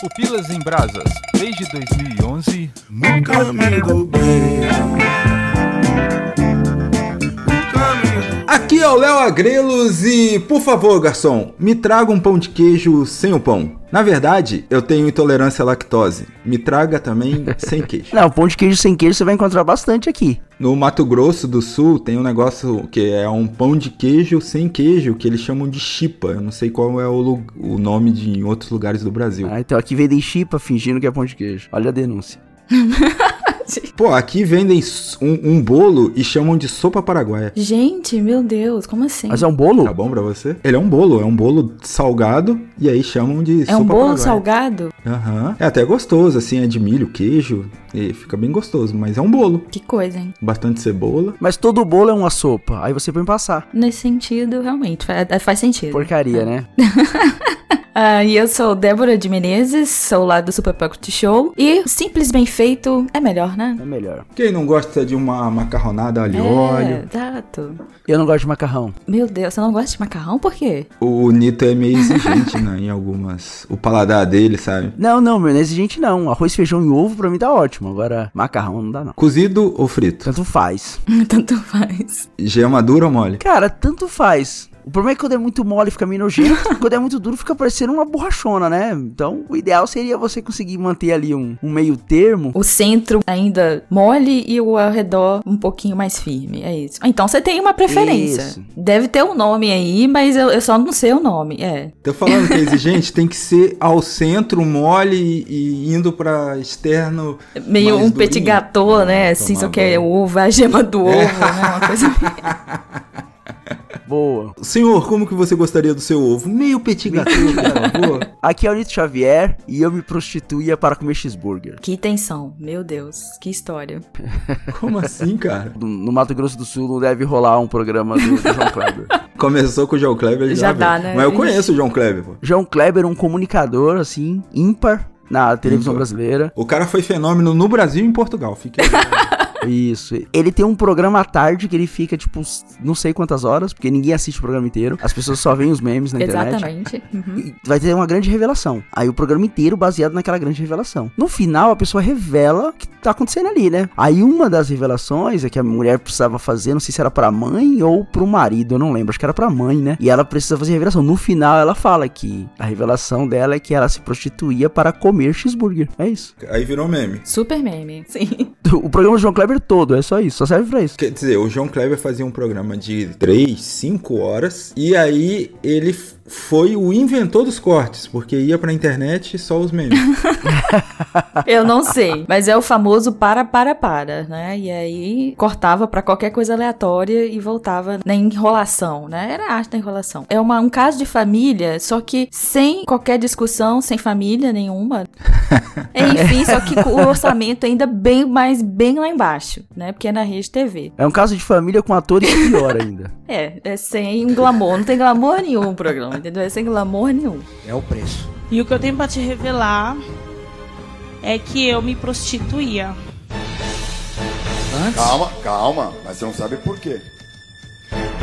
Pupilas em Brasas, desde 2011, no caminho do bem. Aqui é o Léo Agrelos e, por favor, garçom, me traga um pão de queijo sem o pão. Na verdade, eu tenho intolerância à lactose. Me traga também sem queijo. Não, pão de queijo sem queijo você vai encontrar bastante aqui. No Mato Grosso do Sul tem um negócio que é um pão de queijo sem queijo, que eles chamam de chipa. Eu não sei qual é o, o nome de em outros lugares do Brasil. Ah, então aqui vendem chipa fingindo que é pão de queijo. Olha a denúncia. Pô, aqui vendem um, um, bolo e chamam de sopa paraguaia. Gente, meu Deus, como assim? Mas é um bolo? Tá bom pra você? Ele é um bolo, é um bolo salgado e aí chamam de é sopa um bolo paraguaia. salgado? Aham. Uhum. É até gostoso, assim, é de milho, queijo e fica bem gostoso, mas é um bolo. Que coisa, hein? Bastante cebola. Mas todo bolo é uma sopa, aí você põe passar. Nesse sentido, realmente, faz, faz sentido. Porcaria, né? Uh, e eu sou Débora de Menezes, sou lá do Super Pocket Show. E simples bem feito é melhor, né? É melhor. Quem não gosta de uma macarronada alho e é, óleo? Exato. Eu não gosto de macarrão. Meu Deus, você não gosta de macarrão? Por quê? O Nito é meio exigente, né? Em algumas. O paladar dele, sabe? Não, não, meu, não é exigente não. Arroz, feijão e ovo pra mim tá ótimo. Agora, macarrão não dá não. Cozido ou frito? Tanto faz. Tanto faz. Gema dura ou mole? Cara, tanto faz. O problema é que quando é muito mole fica meio nojento, quando é muito duro fica parecendo uma borrachona, né? Então o ideal seria você conseguir manter ali um, um meio termo. O centro ainda mole e o ao redor um pouquinho mais firme, é isso. Então você tem uma preferência. Isso. Deve ter um nome aí, mas eu, eu, só não sei o nome, é. Tô falando que é exigente, tem que ser ao centro mole e, indo pra externo. Meio um petit gâteau, né? Assim, só que é ovo, a gema do ovo, é. né? Uma coisa Boa. Senhor, como que você gostaria do seu ovo? Meio petit gâteau, por favor. Aqui é o Nito Xavier e eu me prostituía para comer cheeseburger. Que tensão, meu Deus, que história. Como assim, cara? No Mato Grosso do Sul não deve rolar um programa do, do João Kleber. Começou com o João Kleber já, já dá, né? Mas eu conheço o João Kleber, pô. João Kleber, um comunicador, assim, ímpar na televisão ímpar. brasileira. O cara foi fenômeno no Brasil e em Portugal, fiquei... Isso. Ele tem um programa à tarde que ele fica, tipo, não sei quantas horas, porque ninguém assiste o programa inteiro. As pessoas só veem os memes na internet. Exatamente. Uhum. vai ter uma grande revelação. Aí o programa inteiro baseado naquela grande revelação. No final, a pessoa revela o que tá acontecendo ali, né? Aí uma das revelações é que a mulher precisava fazer, não sei se era pra mãe ou pro marido, eu não lembro, acho que era pra mãe, né? E ela precisa fazer a revelação. No final, ela fala que a revelação dela é que ela se prostituía para comer cheeseburger. É isso. Aí virou meme. Super meme, sim. O programa do João Kleber todo, é só isso, só serve pra isso. Quer dizer, o João Kleber fazia um programa de 3, 5 horas e aí ele foi o inventor dos cortes, porque ia pra internet só os memes. Eu não sei, mas é o famoso para, para, para, né? E aí cortava para qualquer coisa aleatória e voltava na enrolação, né? Era a arte da enrolação. É uma, um caso de família, só que sem qualquer discussão, sem família nenhuma. Enfim, só que com o orçamento ainda bem mais bem lá embaixo, né? Porque é na rede TV. É um caso de família com atores pior ainda. É, é sem um glamour, não tem glamour nenhum o programa, entendeu? É sem glamour nenhum. É o preço. E o que eu tenho para te revelar é que eu me prostituía. Antes? Calma, calma, mas você não sabe por quê.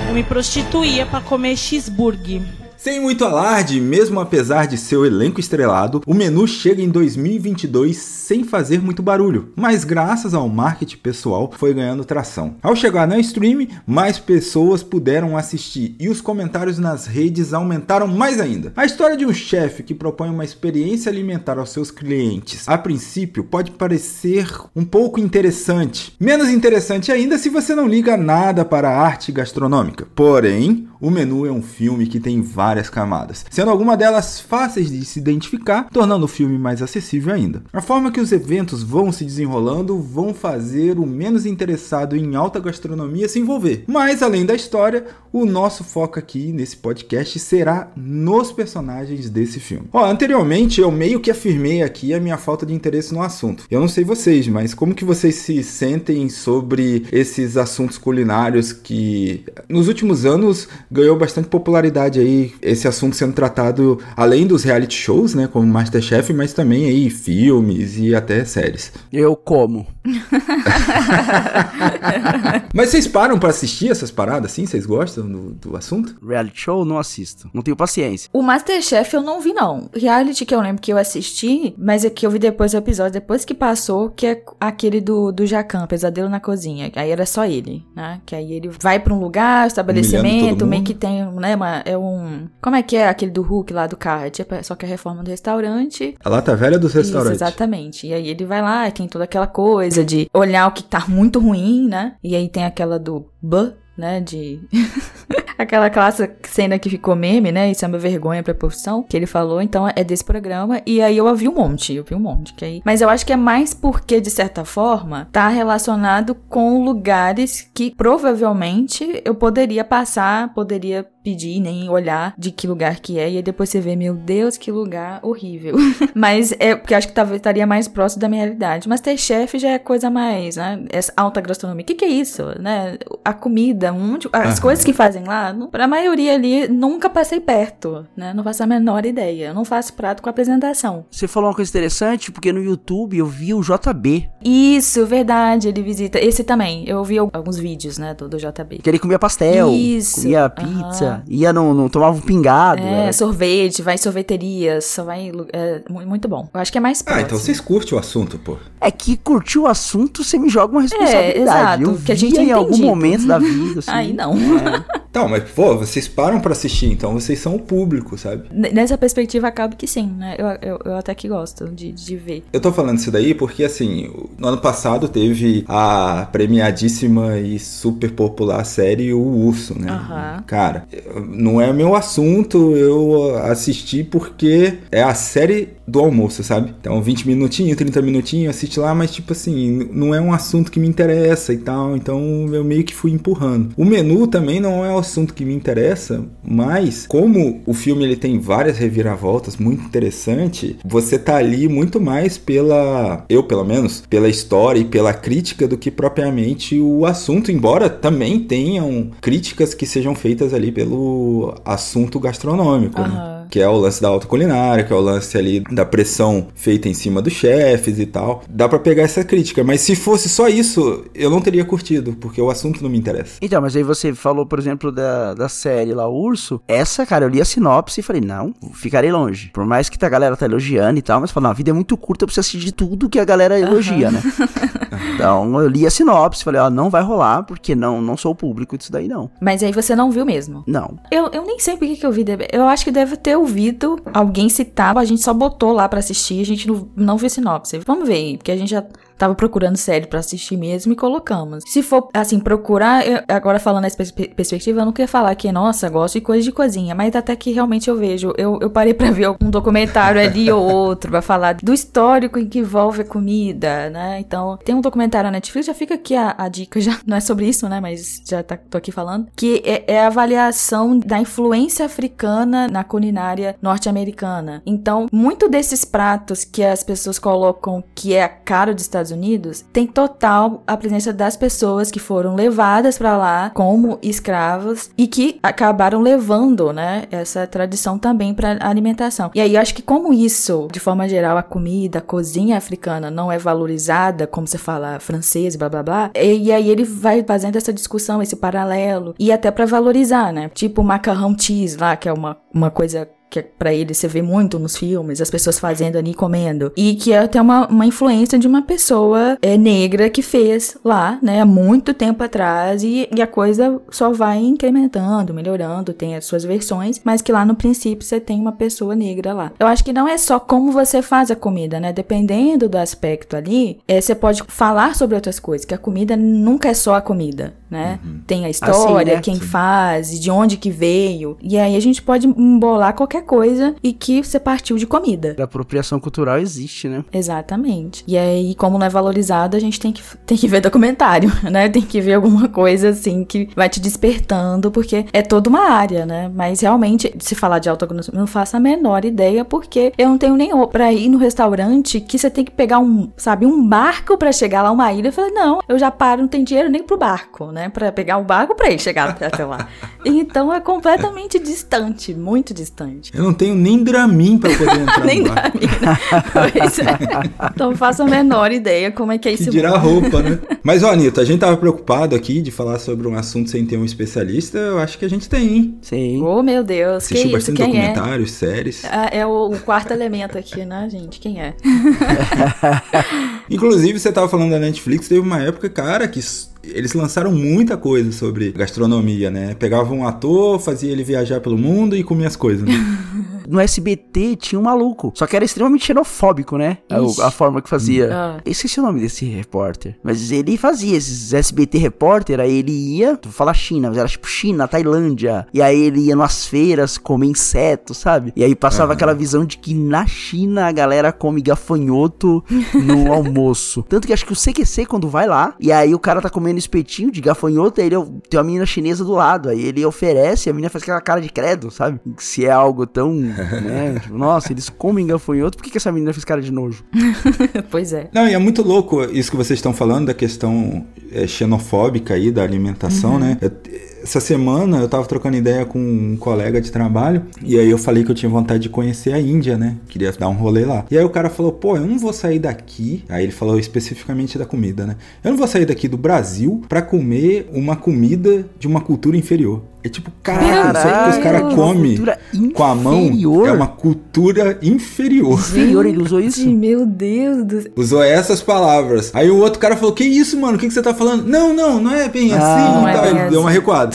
Eu me prostituía para comer cheeseburger. Sem muito alarde, mesmo apesar de seu elenco estrelado, o menu chega em 2022 sem fazer muito barulho, mas graças ao marketing pessoal foi ganhando tração. Ao chegar na stream, mais pessoas puderam assistir e os comentários nas redes aumentaram mais ainda. A história de um chefe que propõe uma experiência alimentar aos seus clientes, a princípio, pode parecer um pouco interessante. Menos interessante ainda se você não liga nada para a arte gastronômica. Porém, o menu é um filme que tem várias camadas, sendo alguma delas fáceis de se identificar, tornando o filme mais acessível ainda. A forma que os eventos vão se desenrolando vão fazer o menos interessado em alta gastronomia se envolver. Mas além da história, o nosso foco aqui nesse podcast será nos personagens desse filme. Ó, anteriormente eu meio que afirmei aqui a minha falta de interesse no assunto. Eu não sei vocês, mas como que vocês se sentem sobre esses assuntos culinários que nos últimos anos ganhou bastante popularidade aí, esse assunto sendo tratado além dos reality shows, né, como Masterchef, mas também aí filmes e até séries. Eu como. mas vocês param para assistir essas paradas assim? Vocês gostam do, do assunto? Reality show não assisto. Não tenho paciência. O Masterchef eu não vi não. Reality que eu lembro que eu assisti, mas é que eu vi depois do episódio, depois que passou, que é aquele do, do Jacan, Pesadelo na Cozinha. Aí era só ele, né? Que aí ele vai para um lugar, estabelecimento, meio que tem, né, uma, é um... Como é que é aquele do Hulk lá do carro? É tipo, só que é a reforma do restaurante. A lata velha dos restaurantes. Isso, exatamente. E aí ele vai lá, tem toda aquela coisa de olhar o que tá muito ruim, né? E aí tem aquela do B, né, de... Aquela clássica cena que ficou meme, né? Isso é uma vergonha pra profissão, que ele falou. Então é desse programa. E aí eu vi um monte, eu vi um monte. Que aí... Mas eu acho que é mais porque, de certa forma, tá relacionado com lugares que provavelmente eu poderia passar, poderia pedir, nem olhar de que lugar que é. E aí depois você vê, meu Deus, que lugar horrível. Mas é porque acho que talvez estaria mais próximo da minha realidade. Mas ter chefe já é coisa mais, né? Essa alta gastronomia. O que, que é isso, né? A comida, um, as uhum. coisas que fazem lá, não, pra maioria ali, nunca passei perto, né? Não faço a menor ideia. Eu não faço prato com apresentação. Você falou uma coisa interessante, porque no YouTube eu vi o JB. Isso, verdade. Ele visita. Esse também. Eu vi alguns vídeos, né, do, do JB. Que ele comia pastel, Isso. comia pizza. Uhum ia, no, no, tomava um pingado. É, era... sorvete, vai em sorveterias, só vai. É, muito bom. Eu acho que é mais próximo. Ah, então vocês curtem o assunto, pô. É que curtir o assunto, você me joga uma responsabilidade. É, exato. Eu que a gente em algum momento da vida. Assim, Aí não. É. Então, mas, pô, vocês param para assistir, então vocês são o público, sabe? Nessa perspectiva, acaba que sim, né? Eu, eu, eu até que gosto de, de ver. Eu tô falando isso daí porque, assim, no ano passado teve a premiadíssima e super popular série O Urso, né? Uhum. Cara, não é meu assunto, eu assisti porque é a série do almoço, sabe? Então, 20 minutinhos, 30 minutinhos, assiste lá, mas tipo assim, não é um assunto que me interessa e tal, então eu meio que fui empurrando. O menu também não é um assunto que me interessa, mas como o filme ele tem várias reviravoltas muito interessante, você tá ali muito mais pela, eu pelo menos, pela história e pela crítica do que propriamente o assunto, embora também tenham críticas que sejam feitas ali pelo assunto gastronômico, uhum. né? Que é o lance da autoculinária, que é o lance ali da pressão feita em cima dos chefes e tal. Dá para pegar essa crítica, mas se fosse só isso, eu não teria curtido, porque o assunto não me interessa. Então, mas aí você falou, por exemplo, da, da série lá, Urso. Essa, cara, eu li a sinopse e falei, não, ficarei longe. Por mais que a galera tá elogiando e tal, mas falou, não, a vida é muito curta, eu preciso assistir tudo que a galera elogia, uhum. né? então, eu li a sinopse, falei, ó, não vai rolar, porque não, não sou o público disso daí, não. Mas aí você não viu mesmo? Não. Eu, eu nem sei por que, que eu vi. Eu acho que deve ter ouvido alguém citar, a gente só botou lá para assistir, a gente não, não viu sinopse. Vamos ver aí, porque a gente já tava procurando série para assistir mesmo e colocamos. Se for, assim, procurar, eu, agora falando nessa perspectiva, eu não queria falar que, nossa, gosto de coisa de cozinha, mas até que realmente eu vejo. Eu, eu parei para ver um documentário ali ou outro, pra falar do histórico em que envolve a comida, né? Então, tem um documentário na Netflix, já fica aqui a, a dica, já não é sobre isso, né? Mas já tá, tô aqui falando, que é, é a avaliação da influência africana na culinária norte-americana. Então, muito desses pratos que as pessoas colocam que é a cara dos Estados Estados Unidos, tem total a presença das pessoas que foram levadas para lá como escravas e que acabaram levando, né, essa tradição também para alimentação. E aí eu acho que como isso, de forma geral, a comida, a cozinha africana não é valorizada, como você fala francês, blá blá blá, e, e aí ele vai fazendo essa discussão, esse paralelo e até para valorizar, né? Tipo macarrão cheese lá, que é uma, uma coisa que é para ele você vê muito nos filmes, as pessoas fazendo ali comendo. E que é até uma, uma influência de uma pessoa é, negra que fez lá, né, há muito tempo atrás. E, e a coisa só vai incrementando, melhorando, tem as suas versões, mas que lá no princípio você tem uma pessoa negra lá. Eu acho que não é só como você faz a comida, né? Dependendo do aspecto ali, é, você pode falar sobre outras coisas, que a comida nunca é só a comida, né? Uhum. Tem a história, assim, né? quem faz, de onde que veio. E aí a gente pode embolar qualquer qualquer coisa e que você partiu de comida. A apropriação cultural existe, né? Exatamente. E aí, como não é valorizado, a gente tem que, tem que ver documentário, né? Tem que ver alguma coisa assim que vai te despertando, porque é toda uma área, né? Mas realmente, se falar de autoconsumo, eu não faço a menor ideia, porque eu não tenho nem pra ir no restaurante que você tem que pegar um, sabe, um barco para chegar lá, uma ilha. Eu falei, não, eu já paro, não tem dinheiro nem pro barco, né? Pra pegar o barco pra ir chegar até lá. Então é completamente distante, muito distante. Eu não tenho nem Dramin pra poder entrar nem. Dramin, né? Pois é. Então faço a menor ideia como é que é Que esse dirá mundo. roupa, né? Mas, ó, Anitta, a gente tava preocupado aqui de falar sobre um assunto sem ter um especialista. Eu acho que a gente tem, hein? Sim. Oh, meu Deus, que Assistiu isso? bastante Quem é? documentários, séries. Ah, É o, o quarto elemento aqui, né, gente? Quem é? Inclusive, você tava falando da Netflix, teve uma época, cara, que eles lançaram muita coisa sobre gastronomia, né? Pegava um ator, fazia ele viajar pelo mundo e comia as coisas, né? No SBT tinha um maluco, só que era extremamente xenofóbico, né? A, a forma que fazia. Ah. Eu esqueci o nome desse repórter. Mas ele fazia esses SBT repórter, aí ele ia, tu fala China, mas era tipo China, Tailândia. E aí ele ia nas feiras comer insetos, sabe? E aí passava aquela visão de que na China a galera come gafanhoto no almoço. Tanto que acho que o CQC quando vai lá, e aí o cara tá comendo espetinho de gafanhoto, aí ele tem uma menina chinesa do lado, aí ele oferece, e a menina faz aquela cara de credo, sabe? Se é algo tão, né? Tipo, nossa, eles comem gafanhoto, por que, que essa menina fez cara de nojo? pois é. Não, e é muito louco isso que vocês estão falando da questão é, xenofóbica aí da alimentação, né? Eu- essa semana eu tava trocando ideia com um colega de trabalho e aí eu falei que eu tinha vontade de conhecer a Índia, né? Queria dar um rolê lá. E aí o cara falou, pô, eu não vou sair daqui. Aí ele falou especificamente da comida, né? Eu não vou sair daqui do Brasil pra comer uma comida de uma cultura inferior. É tipo, cara, sabe que os caras Caralho, comem cultura com a mão é uma cultura inferior. Inferior, ele usou isso? Meu Deus do céu. Usou essas palavras. Aí o outro cara falou: Que isso, mano? O que, que você tá falando? Não, não, não é bem Ah, assim. não é bem Ele deu uma assim. recuada.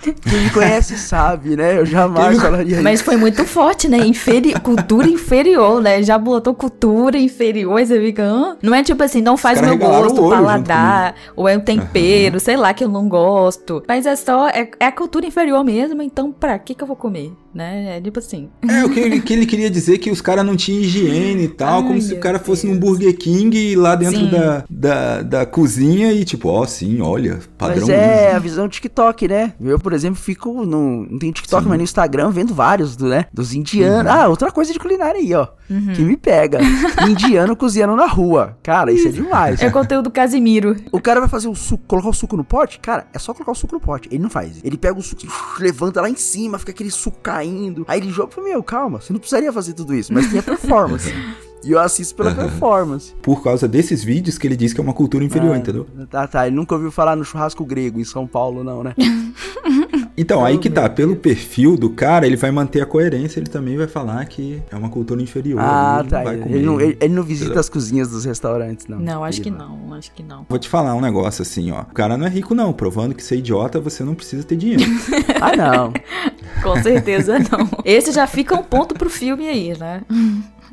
Quem me conhece sabe, né? Eu jamais falaria isso. Mas foi muito forte, né? Inferi cultura inferior, né? Já botou cultura inferior, aí você fica. Hã? Não é tipo assim, não faz meu gosto, o paladar, ou é um tempero, sei lá, que eu não gosto. Mas é só. É, é a cultura inferior mesmo, então pra que que eu vou comer? Né? É tipo assim. É, o que ele, que ele queria dizer que os caras não tinham higiene e tal, Ai, como se o cara fosse Deus. num Burger King lá dentro Sim. da, da, da cozinha e tipo, ó, sim, olha, padrão. Mas é a visão TikTok, né? Eu, por exemplo, fico no. Não tem TikTok, Sim. mas no Instagram vendo vários, do, né? Dos indianos. Ah, outra coisa de culinária aí, ó. Que me pega. Indiano cozinhando na rua. Cara, isso é demais. É conteúdo Casimiro. O cara vai fazer o suco, colocar o suco no pote? Cara, é só colocar o suco no pote. Ele não faz. Ele pega o suco, levanta lá em cima, fica aquele suco caindo. Aí ele joga e fala, meu, calma, você não precisaria fazer tudo isso, mas tem a performance. e eu assisto pela performance. Por causa desses vídeos que ele diz que é uma cultura inferior, Ah, entendeu? Tá, tá. Ele nunca ouviu falar no churrasco grego em São Paulo, não, né? Então, aí que tá, pelo perfil do cara, ele vai manter a coerência, ele também vai falar que é uma cultura inferior. Ah, ele tá. vai Ele não, ele- ele não visita as cozinhas dos restaurantes, não. Não, acho que não, acho que não. Vou te falar um negócio assim, ó. O cara não é rico, não. Provando que ser idiota, você não precisa ter dinheiro. Ah, não. Com certeza não. Esse já fica um ponto pro filme aí, né?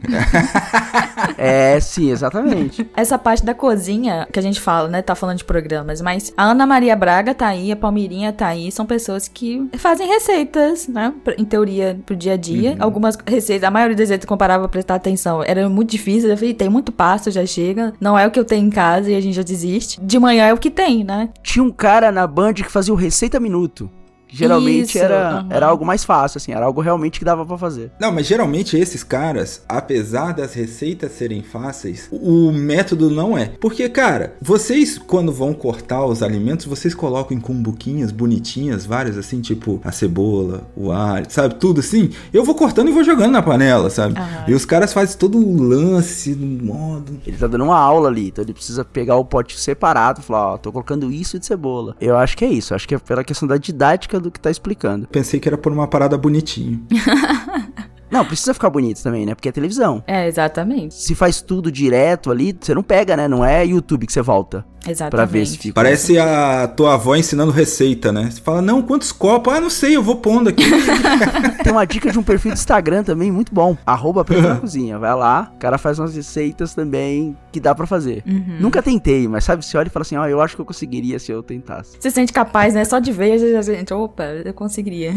É, sim, exatamente. Essa parte da cozinha que a gente fala, né? Tá falando de programas, mas a Ana Maria Braga tá aí, a Palmeirinha tá aí, são pessoas que fazem receitas, né? Em teoria, pro dia a dia. Algumas receitas, a maioria das vezes, comparava pra prestar atenção, era muito difícil. Eu falei, tem muito passo, já chega. Não é o que eu tenho em casa e a gente já desiste. De manhã é o que tem, né? Tinha um cara na Band que fazia o Receita Minuto. Geralmente Isso, era, aham. era algo mais fácil, assim, era algo realmente que dava pra fazer. Não, mas geralmente esses caras, apesar das receitas serem fáceis, o método não é. Porque, cara, vocês quando vão cortar os alimentos, vocês colocam em cumbuquinhas bonitinhas, várias assim, tipo a cebola, o alho, sabe? Tudo assim. Eu vou cortando e vou jogando na panela, sabe? Aham. E os caras fazem todo o lance no modo. Ele tá dando uma aula ali, então ele precisa pegar o pote separado e falar, ó, tô colocando isso de cebola. Eu acho que é isso, acho que é pela questão da didática do que tá explicando. Pensei que era por uma parada bonitinha. Não, precisa ficar bonito também, né? Porque é televisão. É, exatamente. Se faz tudo direto ali, você não pega, né? Não é YouTube que você volta. Exatamente. Pra ver se fica. Parece a tua avó ensinando receita, né? Você fala, não, quantos copos? Ah, não sei, eu vou pondo aqui. Tem uma dica de um perfil do Instagram também muito bom. Arroba Preto na Cozinha. Vai lá, o cara faz umas receitas também que dá pra fazer. Uhum. Nunca tentei, mas sabe, você olha e fala assim, ó, eu acho que eu conseguiria se eu tentasse. Você se sente capaz, né? Só de ver, a gente, opa, eu conseguiria.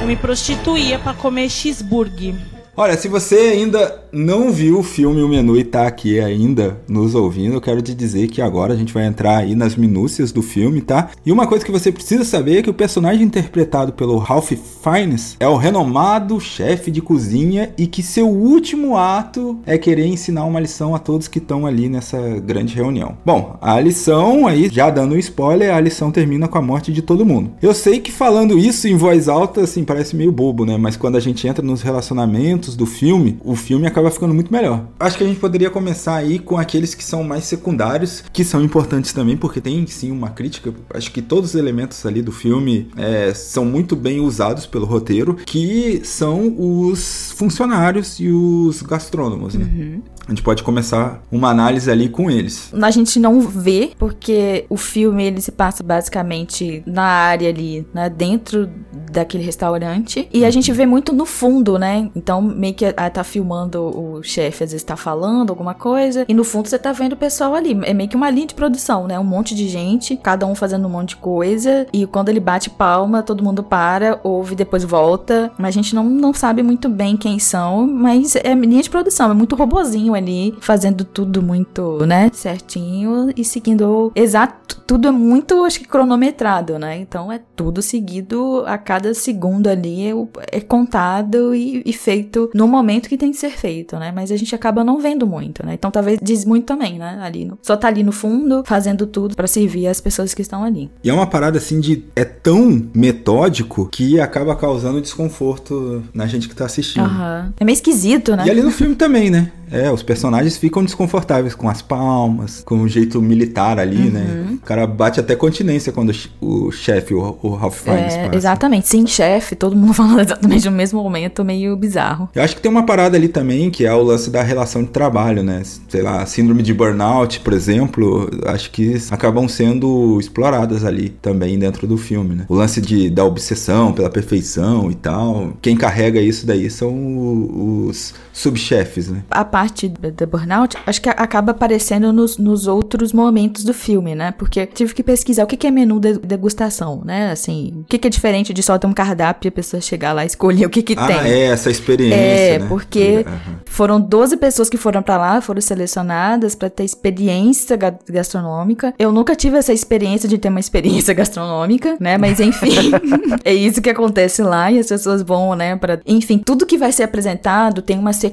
Eu me prostituía pra comer cheeseburger. Olha, se você ainda não viu o filme O Menu e tá aqui ainda nos ouvindo, eu quero te dizer que agora a gente vai entrar aí nas minúcias do filme, tá? E uma coisa que você precisa saber é que o personagem interpretado pelo Ralph Fiennes é o renomado chefe de cozinha e que seu último ato é querer ensinar uma lição a todos que estão ali nessa grande reunião. Bom, a lição aí, já dando um spoiler, a lição termina com a morte de todo mundo. Eu sei que falando isso em voz alta, assim, parece meio bobo, né? Mas quando a gente entra nos relacionamentos do filme, o filme acaba ficando muito melhor. Acho que a gente poderia começar aí com aqueles que são mais secundários, que são importantes também, porque tem sim uma crítica. Acho que todos os elementos ali do filme é, são muito bem usados pelo roteiro, que são os funcionários e os gastrônomos, né? Uhum. A gente pode começar uma análise ali com eles. A gente não vê, porque o filme ele se passa basicamente na área ali, né, dentro daquele restaurante, e a gente vê muito no fundo, né? Então meio que ah, tá filmando o chefe às vezes tá falando alguma coisa, e no fundo você tá vendo o pessoal ali. É meio que uma linha de produção, né? Um monte de gente, cada um fazendo um monte de coisa, e quando ele bate palma, todo mundo para, ouve, depois volta. Mas a gente não, não sabe muito bem quem são, mas é linha de produção, é muito robozinho ali, fazendo tudo muito, né, certinho e seguindo exato, tudo é muito, acho que cronometrado, né? Então é tudo seguido a cada segundo ali, é, é contado e, e, feito no momento que tem que ser feito, né? Mas a gente acaba não vendo muito, né? Então talvez diz muito também, né? Ali no, só tá ali no fundo, fazendo tudo para servir as pessoas que estão ali. E é uma parada assim de é tão metódico que acaba causando desconforto na gente que tá assistindo. Uhum. É meio esquisito, né? E ali no filme também, né? É, os personagens ficam desconfortáveis com as palmas, com o jeito militar ali, Uhum. né? O cara bate até continência quando o chefe, o, o Ralph Fiennes, É, exatamente, sim, chefe, todo mundo falando exatamente no mesmo momento, meio bizarro. Eu acho que tem uma parada ali também que é o lance da relação de trabalho, né? Sei lá, síndrome de burnout, por exemplo, acho que acabam sendo exploradas ali também dentro do filme, né? O lance de, da obsessão pela perfeição e tal. Quem carrega isso daí são os subchefes, né? A parte da burnout, acho que acaba aparecendo nos, nos outros momentos do filme, né? Porque tive que pesquisar o que que é menu de degustação, né? Assim, o que que é diferente de só ter um cardápio e a pessoa chegar lá e escolher o que que ah, tem. é, essa experiência, É, né? porque Aham. foram 12 pessoas que foram pra lá, foram selecionadas pra ter experiência ga- gastronômica. Eu nunca tive essa experiência de ter uma experiência gastronômica, né? Mas enfim, é isso que acontece lá e as pessoas vão, né, para, enfim, tudo que vai ser apresentado tem uma sequência,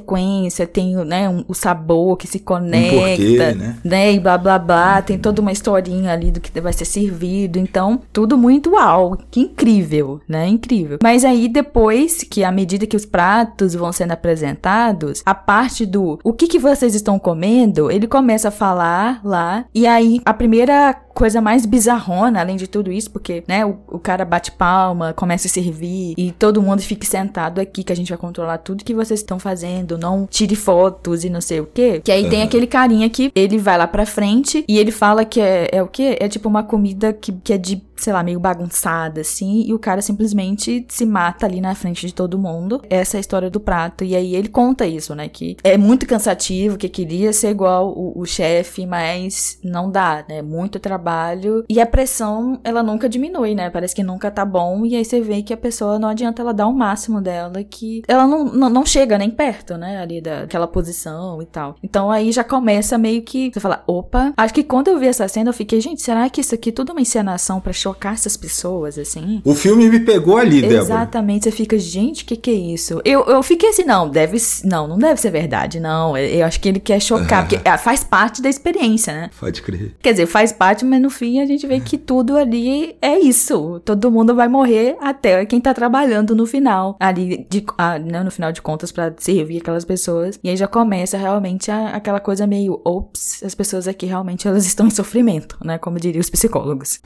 tem, né, um- o sabor que se conecta, porquê, né? E blá blá blá, tem toda uma historinha ali do que vai ser servido. Então, tudo muito uau, que incrível, né? Incrível. Mas aí depois que à medida que os pratos vão sendo apresentados, a parte do o que que vocês estão comendo, ele começa a falar lá e aí a primeira coisa mais bizarrona, além de tudo isso, porque, né, o, o cara bate palma, começa a servir e todo mundo fique sentado aqui que a gente vai controlar tudo que vocês estão fazendo, não tire fotos e não sei o quê. Que aí tem Aham. aquele carinha que ele vai lá pra frente e ele fala que é, é o quê? É tipo uma comida que, que é de, sei lá, meio bagunçada, assim, e o cara simplesmente se mata ali na frente de todo mundo. Essa é a história do prato. E aí ele conta isso, né? Que é muito cansativo, que queria ser igual o, o chefe, mas não dá, né? Muito trabalho. E a pressão, ela nunca diminui, né? Parece que nunca tá bom. E aí você vê que a pessoa não adianta ela dar o máximo dela, que ela não, não, não chega nem perto, né? Ali daquela posição e tal. Então aí já começa meio que você fala, opa. Acho que quando eu vi essa cena, eu fiquei, gente, será que isso aqui é tudo uma encenação pra chocar essas pessoas, assim? O filme me pegou ali, Débora. Exatamente, você fica, gente, o que, que é isso? Eu, eu fiquei assim, não, deve, não, não deve ser verdade, não. Eu, acho que ele quer chocar, porque ah, faz parte da experiência, né? Pode crer. Quer dizer, faz parte, mas no fim a gente vê que tudo ali é isso. Todo mundo vai morrer até quem tá trabalhando no final. Ali, de, ah, né, no final de contas, pra servir aquelas pessoas. E aí já começa realmente a, aquela coisa meio, ops, as pessoas aqui realmente elas estão em sofrimento, né? Como diriam os psicólogos.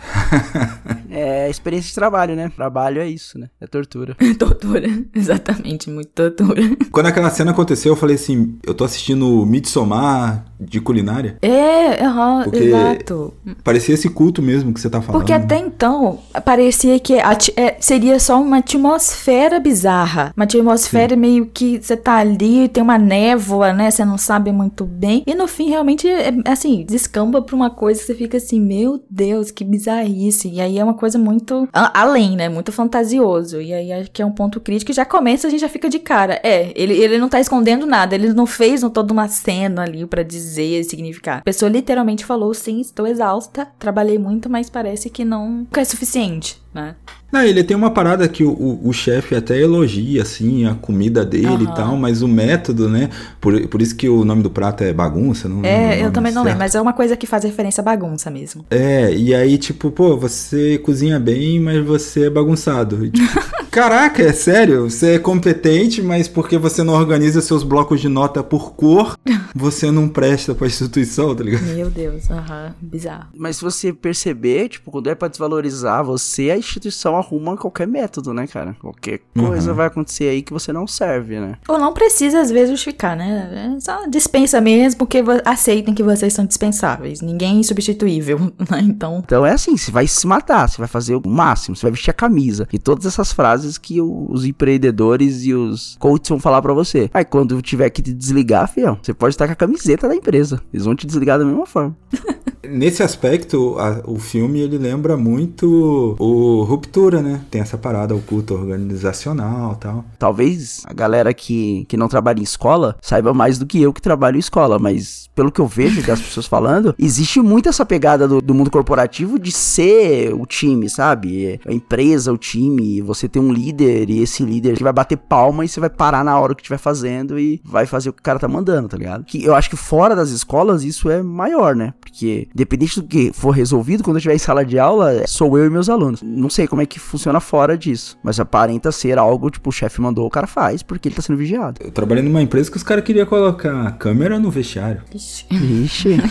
é experiência de trabalho, né? Trabalho é isso, né? É tortura. tortura, exatamente, muito tortura. Quando aquela cena aconteceu, eu falei assim, eu tô assistindo Midsommar de culinária. É, uhum, exato. Parecia esse culto mesmo que você tá falando. Porque até então, parecia que é, seria só uma atmosfera bizarra. Uma atmosfera Sim. meio que você tá ali, tem uma névoa, né? Você não sabe muito bem. E no fim, realmente, é, assim, descamba pra uma coisa que você fica assim, meu Deus, que bizarrice. E aí é uma coisa muito além, né? Muito fantasioso. E aí acho que é um ponto crítico. E já começa, a gente já fica de cara. É, ele, ele não tá escondendo nada. Ele não fez um, toda uma cena ali para dizer, significar. A pessoa literalmente falou, sim, estou exausta, trabalhei muito, mas parece que não é suficiente, né? Não, ele tem uma parada que o, o, o chefe até elogia, assim, a comida dele uhum. e tal, mas o método, né? Por, por isso que o nome do prato é bagunça, não É, eu também não lembro, mas é uma coisa que faz referência à bagunça mesmo. É, e aí, tipo, pô, você cozinha bem, mas você é bagunçado. E, tipo, caraca, é sério? Você é competente, mas porque você não organiza seus blocos de nota por cor, você não presta pra instituição, tá ligado? Meu Deus, aham, uhum, bizarro. Mas se você perceber, tipo, quando é pra desvalorizar você, a instituição arruma qualquer método, né, cara? Qualquer coisa uhum. vai acontecer aí que você não serve, né? Ou não precisa, às vezes, justificar, né? É só dispensa mesmo, porque aceitem que vocês são dispensáveis. Ninguém é insubstituível, né? Então. Então é assim: você vai se matar, você vai fazer o máximo, você vai vestir a camisa. E todas essas frases que os empreendedores e os coaches vão falar para você. Aí quando tiver que te desligar, fião, você pode estar com a camiseta da empresa. Eles vão te desligar da mesma forma. Nesse aspecto, a, o filme ele lembra muito o Ruptura, né? Tem essa parada, o culto organizacional tal. Talvez a galera que, que não trabalha em escola saiba mais do que eu que trabalho em escola, mas pelo que eu vejo das pessoas falando, existe muito essa pegada do, do mundo corporativo de ser o time, sabe? A empresa, o time, você tem um líder e esse líder que vai bater palma e você vai parar na hora que estiver fazendo e vai fazer o que o cara tá mandando, tá ligado? Que eu acho que fora das escolas isso é maior, né? Porque Independente do que for resolvido, quando eu estiver em sala de aula, sou eu e meus alunos. Não sei como é que funciona fora disso, mas aparenta ser algo, tipo, o chefe mandou, o cara faz, porque ele tá sendo vigiado. Eu trabalhei numa empresa que os caras queriam colocar câmera no vestiário. Ixi. Ixi.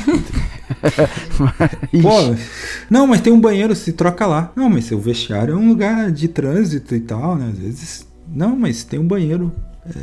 Pô, não, mas tem um banheiro, se troca lá. Não, mas o vestiário é um lugar de trânsito e tal, né? Às vezes. Não, mas tem um banheiro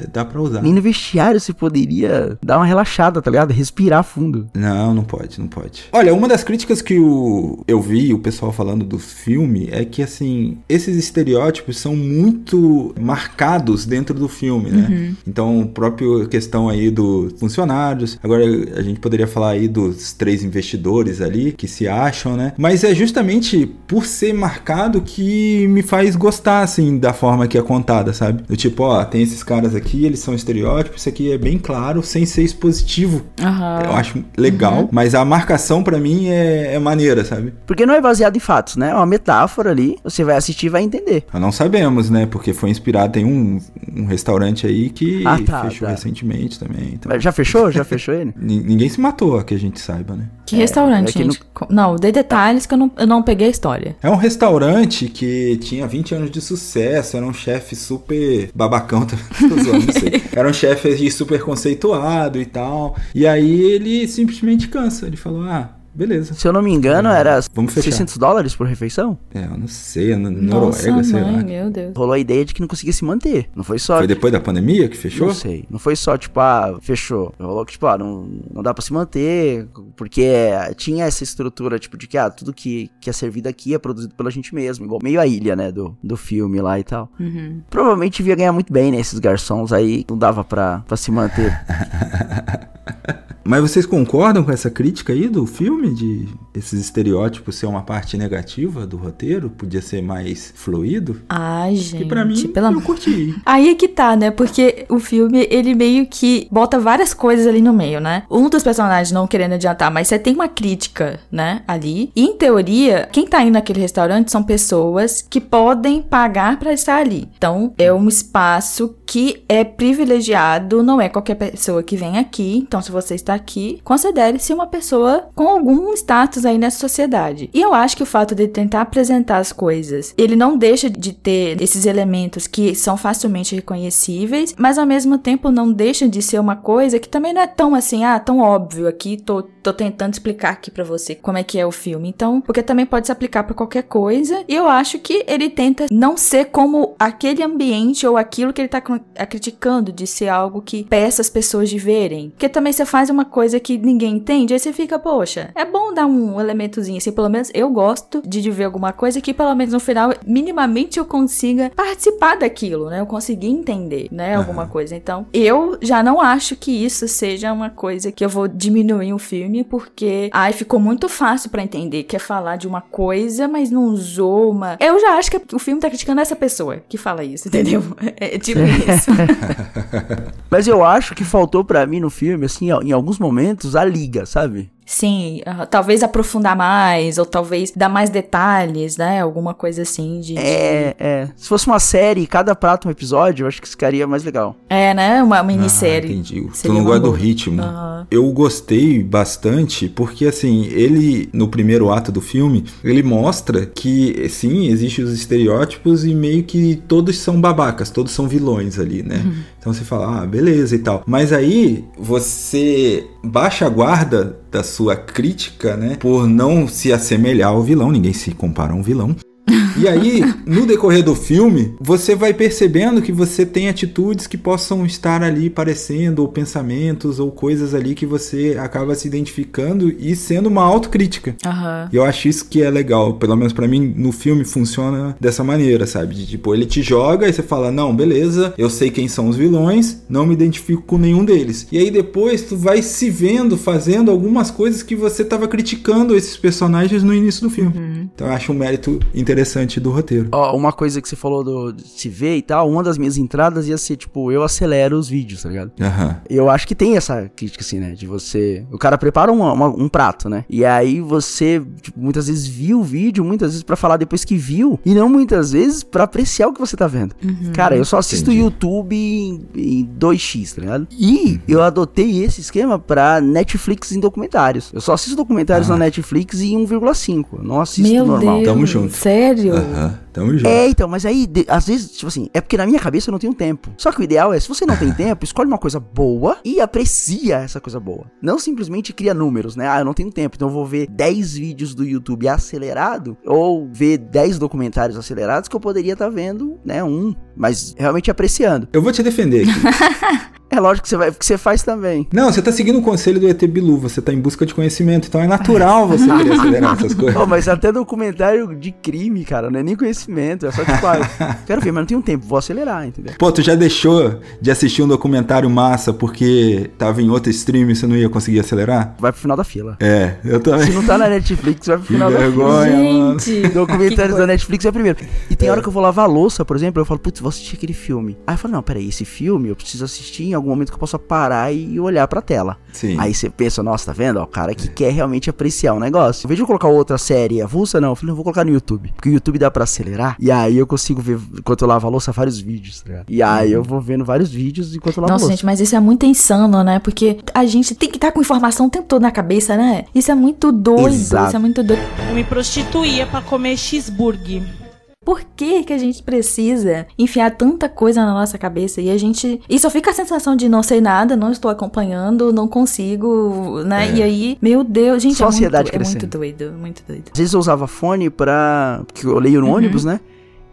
é, dá pra usar. Nem no vestiário você poderia dar uma relaxada, tá ligado? Respirar fundo. Não, não pode, não pode. Olha, uma das críticas que o, eu vi o pessoal falando do filme é que, assim, esses estereótipos são muito marcados dentro do filme, né? Uhum. Então, próprio questão aí dos funcionários. Agora, a gente poderia falar aí dos três investidores ali que se acham, né? Mas é justamente por ser marcado que me faz gostar, assim, da forma que é contada, sabe? Do tipo, ó, tem esses caras aqui, eles são estereótipos, isso aqui é bem claro, sem ser expositivo. Uhum. Eu acho legal, uhum. mas a marcação para mim é, é, maneira, sabe? Porque não é baseado em fatos, né? É uma metáfora ali, você vai assistir e vai entender. Nós não sabemos, né? Porque foi inspirado, tem um, um restaurante aí que ah, tá, fechou tá. recentemente também. Então... Já fechou? Já fechou ele? Ninguém se matou, que a gente saiba, né? Que é, restaurante, é que gente? No... Não, dê detalhes que eu não, eu não peguei a história. É um restaurante que tinha 20 anos de sucesso, era um chefe super babacão também. não sei. Era um chefe super conceituado e tal. E aí ele simplesmente cansa. Ele falou: ah, Beleza. Se eu não me engano, era Vamos 600 dólares por refeição? É, eu não sei, na Noruega, Nossa, sei mãe, lá. meu Deus. Rolou a ideia de que não conseguia se manter. Não foi só. Foi depois da pandemia que fechou? Não sei. Não foi só, tipo, ah, fechou. Rolou que, tipo, ah, não, não dá pra se manter, porque tinha essa estrutura, tipo, de que, ah, tudo que, que é servido aqui é produzido pela gente mesmo. Igual meio a ilha, né, do, do filme lá e tal. Uhum. Provavelmente devia ganhar muito bem, né, esses garçons aí. Não dava pra, pra se manter. Mas vocês concordam com essa crítica aí do filme? De esses estereótipos ser uma parte negativa do roteiro? Podia ser mais fluido? Ai, gente. Que pra mim, pela... eu curti. Aí é que tá, né? Porque o filme, ele meio que bota várias coisas ali no meio, né? Um dos personagens, não querendo adiantar, mas você tem uma crítica, né? Ali. E, em teoria, quem tá indo naquele restaurante são pessoas que podem pagar para estar ali. Então, é um espaço que é privilegiado, não é qualquer pessoa que vem aqui. Então, se você está aqui, considere-se uma pessoa com algum status aí nessa sociedade. E eu acho que o fato de tentar apresentar as coisas, ele não deixa de ter esses elementos que são facilmente reconhecíveis, mas ao mesmo tempo não deixa de ser uma coisa que também não é tão assim, ah, tão óbvio aqui, tô, tô tentando explicar aqui para você como é que é o filme. Então, porque também pode se aplicar para qualquer coisa, e eu acho que ele tenta não ser como aquele ambiente ou aquilo que ele tá criticando de ser algo que peça as pessoas de verem. Porque também você faz uma coisa que ninguém entende, aí você fica, poxa, é bom dar um elementozinho assim, pelo menos eu gosto de, de ver alguma coisa que pelo menos no final minimamente eu consiga participar daquilo, né? Eu conseguir entender, né, alguma coisa. Então, eu já não acho que isso seja uma coisa que eu vou diminuir o filme porque ai ficou muito fácil para entender, que é falar de uma coisa, mas não usou uma. Eu já acho que o filme tá criticando essa pessoa que fala isso, entendeu? É, é tipo isso. mas eu acho que faltou para mim no filme assim, em alguns momentos a liga, sabe? Sim, uh, talvez aprofundar mais, ou talvez dar mais detalhes, né? Alguma coisa assim de. É, de... é. Se fosse uma série, cada prato um episódio, eu acho que ficaria mais legal. É, né? Uma minissérie. Ah, entendi. Tu não gosta do ritmo. Uhum. Eu gostei bastante, porque assim, ele, no primeiro ato do filme, ele mostra que, sim, existem os estereótipos e meio que todos são babacas, todos são vilões ali, né? Uhum. Então você fala, ah, beleza e tal. Mas aí você baixa a guarda da sua crítica, né? Por não se assemelhar ao vilão, ninguém se compara a um vilão. E aí, no decorrer do filme, você vai percebendo que você tem atitudes que possam estar ali parecendo, ou pensamentos, ou coisas ali que você acaba se identificando e sendo uma autocrítica. Uhum. E eu acho isso que é legal. Pelo menos para mim, no filme funciona dessa maneira, sabe? De, tipo, ele te joga e você fala: Não, beleza, eu sei quem são os vilões, não me identifico com nenhum deles. E aí depois tu vai se vendo fazendo algumas coisas que você tava criticando esses personagens no início do filme. Uhum. Então eu acho um mérito interessante do roteiro. Ó, uma coisa que você falou do, de se ver e tal, uma das minhas entradas ia ser, tipo, eu acelero os vídeos, tá ligado? Uhum. Eu acho que tem essa crítica, assim, né? De você. O cara prepara uma, uma, um prato, né? E aí você, tipo, muitas vezes viu o vídeo, muitas vezes para falar depois que viu, e não muitas vezes para apreciar o que você tá vendo. Uhum. Cara, eu só assisto Entendi. YouTube em, em 2x, tá ligado? E uhum. eu adotei esse esquema pra Netflix em documentários. Eu só assisto documentários na Netflix em 1,5. Não assisto Meu normal. Deus, Tamo junto. Sério? Aham, tamo junto. É, então, mas aí, de, às vezes, tipo assim, é porque na minha cabeça eu não tenho tempo. Só que o ideal é, se você não tem tempo, escolhe uma coisa boa e aprecia essa coisa boa. Não simplesmente cria números, né? Ah, eu não tenho tempo, então eu vou ver 10 vídeos do YouTube acelerado ou ver 10 documentários acelerados que eu poderia estar tá vendo, né? Um, mas realmente apreciando. Eu vou te defender aqui. É lógico que você, vai, que você faz também. Não, você tá seguindo o conselho do ET Bilu, você tá em busca de conhecimento, então é natural você querer acelerar essas coisas. Oh, mas até documentário de crime, cara, não é nem conhecimento, é só tipo, ah, quero ver, mas não tenho tempo, vou acelerar, entendeu? Pô, tu já deixou de assistir um documentário massa porque tava em outro stream e você não ia conseguir acelerar? Vai pro final da fila. É, eu também. Se não tá na Netflix, vai pro final que da vergonha, fila. Gente, Documentários da Netflix é primeiro. E tem é. hora que eu vou lavar a louça, por exemplo, eu falo, putz, vou assistir aquele filme. Aí eu falo, não, peraí, esse filme eu preciso assistir em algum momento que eu possa parar e olhar pra tela. Sim. Aí você pensa, nossa, tá vendo? Ó, o cara que é. quer realmente apreciar o negócio. Em vez de eu colocar outra série avulsa, não, eu falei, não, vou colocar no YouTube. Porque o YouTube dá pra acelerar. E aí eu consigo ver, enquanto eu lavo a louça, vários vídeos, tá E aí eu vou vendo vários vídeos enquanto eu lavo Nossa, a louça. gente, mas isso é muito insano, né? Porque a gente tem que estar tá com informação o tempo todo na cabeça, né? Isso é muito doido. Exato. Isso é muito doido. Eu me prostituía pra comer cheeseburger. Por que, que a gente precisa enfiar tanta coisa na nossa cabeça e a gente. E só fica a sensação de não sei nada, não estou acompanhando, não consigo, né? É. E aí, meu Deus, gente, só é, muito, é muito doido, muito doido. Às vezes eu usava fone pra. Porque eu leio no uhum. ônibus, né?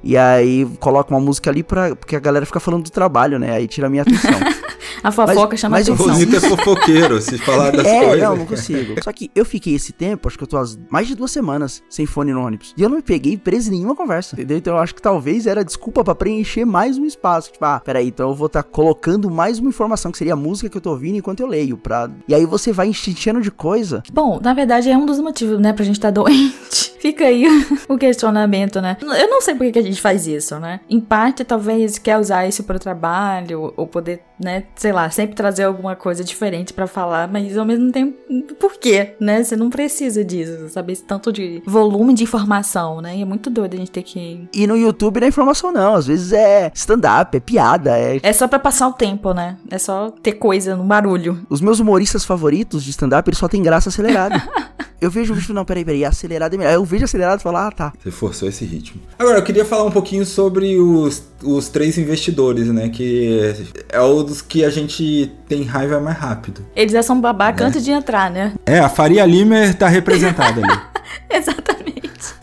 E aí coloca uma música ali pra, porque a galera fica falando do trabalho, né? Aí tira a minha atenção. a fofoca mas, chama mas atenção. O Rosito é fofoqueiro, se falar das é, coisas. Não, não consigo. Só que eu fiquei esse tempo, acho que eu tô mais de duas semanas sem fone no ônibus. E eu não me peguei preso em nenhuma conversa, entendeu? Então eu acho que talvez era desculpa para preencher mais um espaço. Tipo, ah, peraí, então eu vou estar tá colocando mais uma informação, que seria a música que eu tô ouvindo enquanto eu leio. Pra... E aí você vai enchendo de coisa. Bom, na verdade é um dos motivos, né, pra gente estar tá doente. Fica aí o questionamento, né? Eu não sei por que a gente faz isso, né? Em parte, talvez quer usar isso para o trabalho, ou poder né? Sei lá, sempre trazer alguma coisa diferente para falar, mas ao mesmo tempo, por quê, né? Você não precisa disso, saber esse tanto de volume de informação, né? E é muito doido a gente ter que. E no YouTube não é informação, não. Às vezes é stand-up, é piada, é. É só pra passar o tempo, né? É só ter coisa no barulho. Os meus humoristas favoritos de stand-up, eles só têm graça acelerada. eu vejo o vídeo, não, peraí, peraí, acelerado é melhor. Eu vejo acelerado e falo, ah, tá. Você forçou esse ritmo. Agora, eu queria falar um pouquinho sobre os, os três investidores, né? Que é o dos que a gente tem raiva mais rápido. Eles já são babaca é. antes de entrar, né? É, a Faria Limer tá representada ali. Exatamente.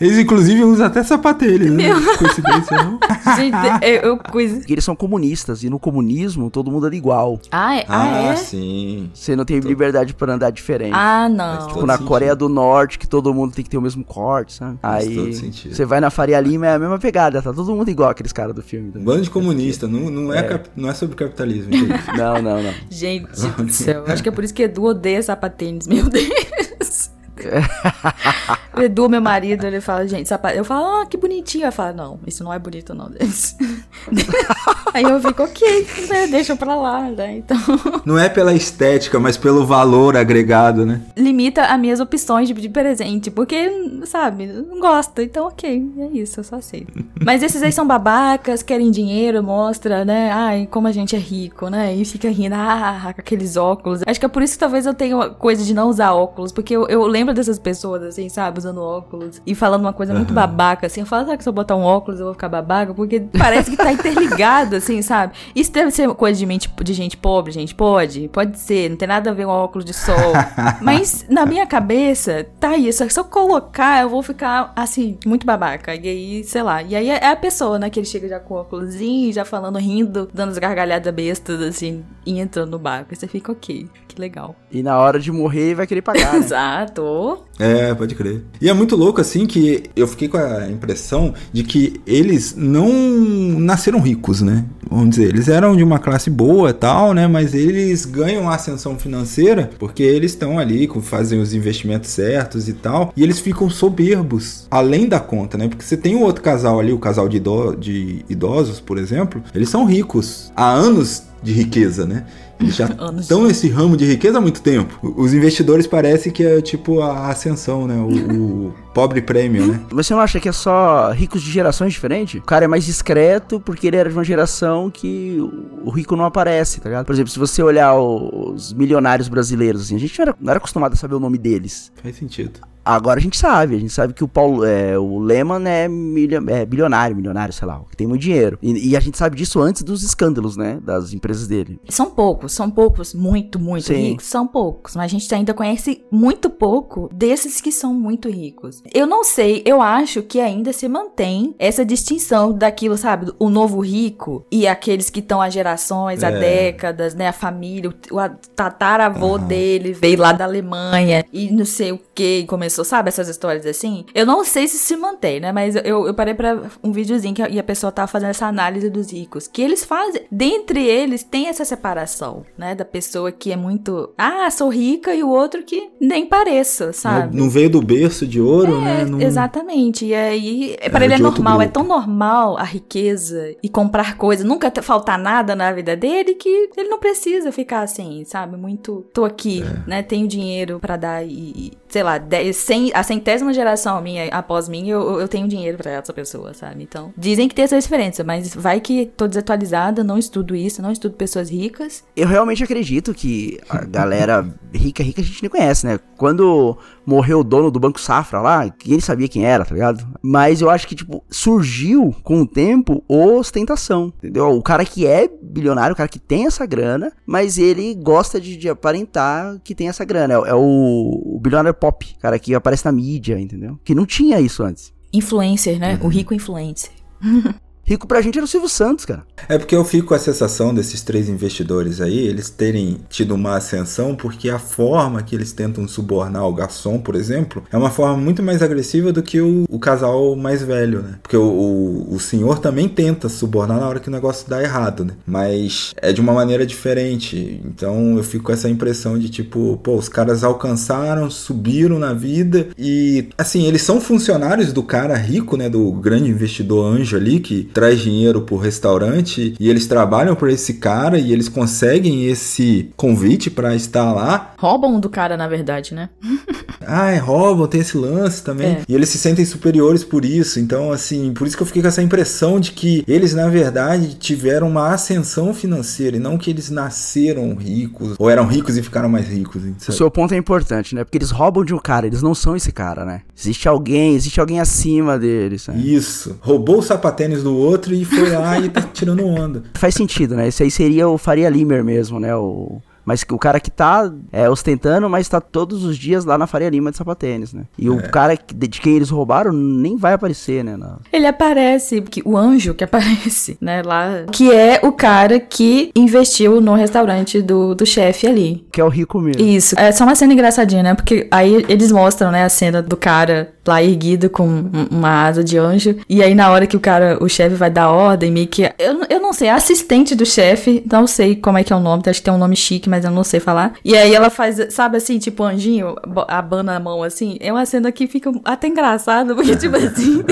Eles, inclusive, usam até sapatelhas, né? Coincidência, não? Gente, eu, eu coisa... Eles são comunistas, e no comunismo todo mundo é igual. Ah, é? Ah, ah é? sim. Você não tem liberdade para andar diferente. Ah, não. Tipo, na sentido. Coreia do Norte, que todo mundo tem que ter o mesmo corte, sabe? Faz Aí, você vai na Faria Lima, é a mesma pegada, tá todo mundo igual aqueles caras do filme. Tá? Bando de comunista, não, não, é, é. Cap, não é sobre capitalismo. não, não, não. Gente do céu, acho que é por isso que Edu odeia sapatênis, meu Deus. O Edu, meu marido, ele fala, gente, sapato. Eu falo, ah, que bonitinho. Eu falo, não, isso não é bonito, não. Aí eu fico, ok, né, deixa pra lá, né? Então. Não é pela estética, mas pelo valor agregado, né? Limita as minhas opções de, de presente, porque, sabe, não gosta. Então, ok, é isso, eu só aceito. Mas esses aí são babacas, querem dinheiro, mostra, né? Ai, como a gente é rico, né? E fica rindo, ah, com aqueles óculos. Acho que é por isso que talvez eu tenha coisa de não usar óculos, porque eu, eu lembro dessas pessoas, assim, sabe, usando óculos e falando uma coisa uhum. muito babaca, assim. Eu falo, será que se eu botar um óculos eu vou ficar babaca? Porque parece que tá interligado, assim, sabe? Isso deve ser coisa de, mente, de gente pobre, gente. Pode, pode ser. Não tem nada a ver com óculos de sol. Mas na minha cabeça, tá isso. Se eu colocar, eu vou ficar, assim, muito babaca. E aí, sei lá. E aí é a pessoa, né, que ele chega já com óculos, já falando, rindo, dando as gargalhadas bestas, assim, e entrando no barco. E você fica, ok, que legal. E na hora de morrer, vai querer pagar. Né? Exato. É, pode crer. E é muito louco, assim, que eu fiquei com a impressão de que eles não nasceram ricos, né? Vamos dizer, eles eram de uma classe boa e tal, né? Mas eles ganham ascensão financeira porque eles estão ali, fazem os investimentos certos e tal. E eles ficam soberbos, além da conta, né? Porque você tem um outro casal ali, o casal de idosos, por exemplo, eles são ricos há anos de riqueza, né? Já estão nesse ramo de riqueza há muito tempo. Os investidores parecem que é tipo a ascensão, né? O, o pobre prêmio, né? Você não acha que é só ricos de gerações diferentes? O cara é mais discreto porque ele era de uma geração que o rico não aparece, tá ligado? Por exemplo, se você olhar os milionários brasileiros, assim, a gente não era, não era acostumado a saber o nome deles. Faz sentido. Agora a gente sabe, a gente sabe que o Paulo, é, o Lehman é, é bilionário, milionário, sei lá, que tem muito dinheiro. E, e, a gente sabe disso antes dos escândalos, né, das empresas dele. São poucos, são poucos, muito, muito Sim. ricos, são poucos. Mas a gente ainda conhece muito pouco desses que são muito ricos. Eu não sei, eu acho que ainda se mantém essa distinção daquilo, sabe, o novo rico e aqueles que estão há gerações, é. há décadas, né, a família, o, o tataravô uhum. dele veio lá da Alemanha e não sei o que, começou começou, sabe? Essas histórias assim. Eu não sei se se mantém, né? Mas eu, eu parei pra um videozinho que, e a pessoa tava fazendo essa análise dos ricos. Que eles fazem. Dentre eles tem essa separação, né? Da pessoa que é muito. Ah, sou rica e o outro que nem pareça, sabe? Não, não veio do berço de ouro, é, né? Não... Exatamente. E aí, é, para ele é normal. É tão normal a riqueza e comprar coisas, nunca faltar nada na vida dele que ele não precisa ficar assim, sabe? Muito. Tô aqui, é. né? Tenho dinheiro para dar e, sei lá, 10, cem, a centésima geração minha, após mim, eu, eu tenho dinheiro para essa pessoa, sabe? Então, dizem que tem essa diferença, mas vai que tô desatualizada, não estudo isso, não estudo pessoas ricas. Eu realmente acredito que a galera rica, rica a gente nem conhece, né? Quando morreu o dono do Banco Safra lá, ninguém sabia quem era, tá ligado? Mas eu acho que, tipo, surgiu com o tempo ostentação, entendeu? O cara que é bilionário, o cara que tem essa grana, mas ele gosta de, de aparentar que tem essa grana. É, é o, o bilionário pop, cara que aparece na mídia, entendeu? Que não tinha isso antes. Influencer, né? Uhum. O rico influencer. Rico pra gente era o Silvio Santos, cara. É porque eu fico com a sensação desses três investidores aí, eles terem tido uma ascensão porque a forma que eles tentam subornar o garçom, por exemplo, é uma forma muito mais agressiva do que o, o casal mais velho, né? Porque o, o, o, senhor também tenta subornar na hora que o negócio dá errado, né? Mas é de uma maneira diferente. Então eu fico com essa impressão de tipo, pô, os caras alcançaram, subiram na vida e, assim, eles são funcionários do cara rico, né? Do grande investidor anjo ali que traz dinheiro pro restaurante e eles trabalham para esse cara e eles conseguem esse convite para estar lá. Roubam do cara, na verdade, né? ah, é, roubam, tem esse lance também. É. E eles se sentem superiores por isso. Então, assim, por isso que eu fiquei com essa impressão de que eles, na verdade, tiveram uma ascensão financeira e não que eles nasceram ricos ou eram ricos e ficaram mais ricos. Sabe? O seu ponto é importante, né? Porque eles roubam de um cara, eles não são esse cara, né? Existe alguém, existe alguém acima deles. Né? Isso. Roubou o sapatênis do outro e foi lá e tá tirando onda. Faz sentido, né? Esse aí seria o Faria Limer mesmo, né? O mas o cara que tá é, ostentando, mas tá todos os dias lá na Faria Lima de sapatênis, né? E é. o cara de, de, quem eles roubaram nem vai aparecer, né? Na... Ele aparece, porque o anjo que aparece, né? Lá. Que é o cara que investiu no restaurante do, do chefe ali. Que é o rico mesmo. Isso. É só uma cena engraçadinha, né? Porque aí eles mostram, né, a cena do cara lá erguido com uma asa de anjo. E aí, na hora que o cara, o chefe vai dar ordem, meio que. Eu, eu não sei, assistente do chefe, não sei como é que é o nome, acho que tem um nome chique, mas eu não sei falar. E aí ela faz, sabe assim, tipo anjinho, abana a mão assim. É uma cena que fica até engraçado, porque, tipo assim.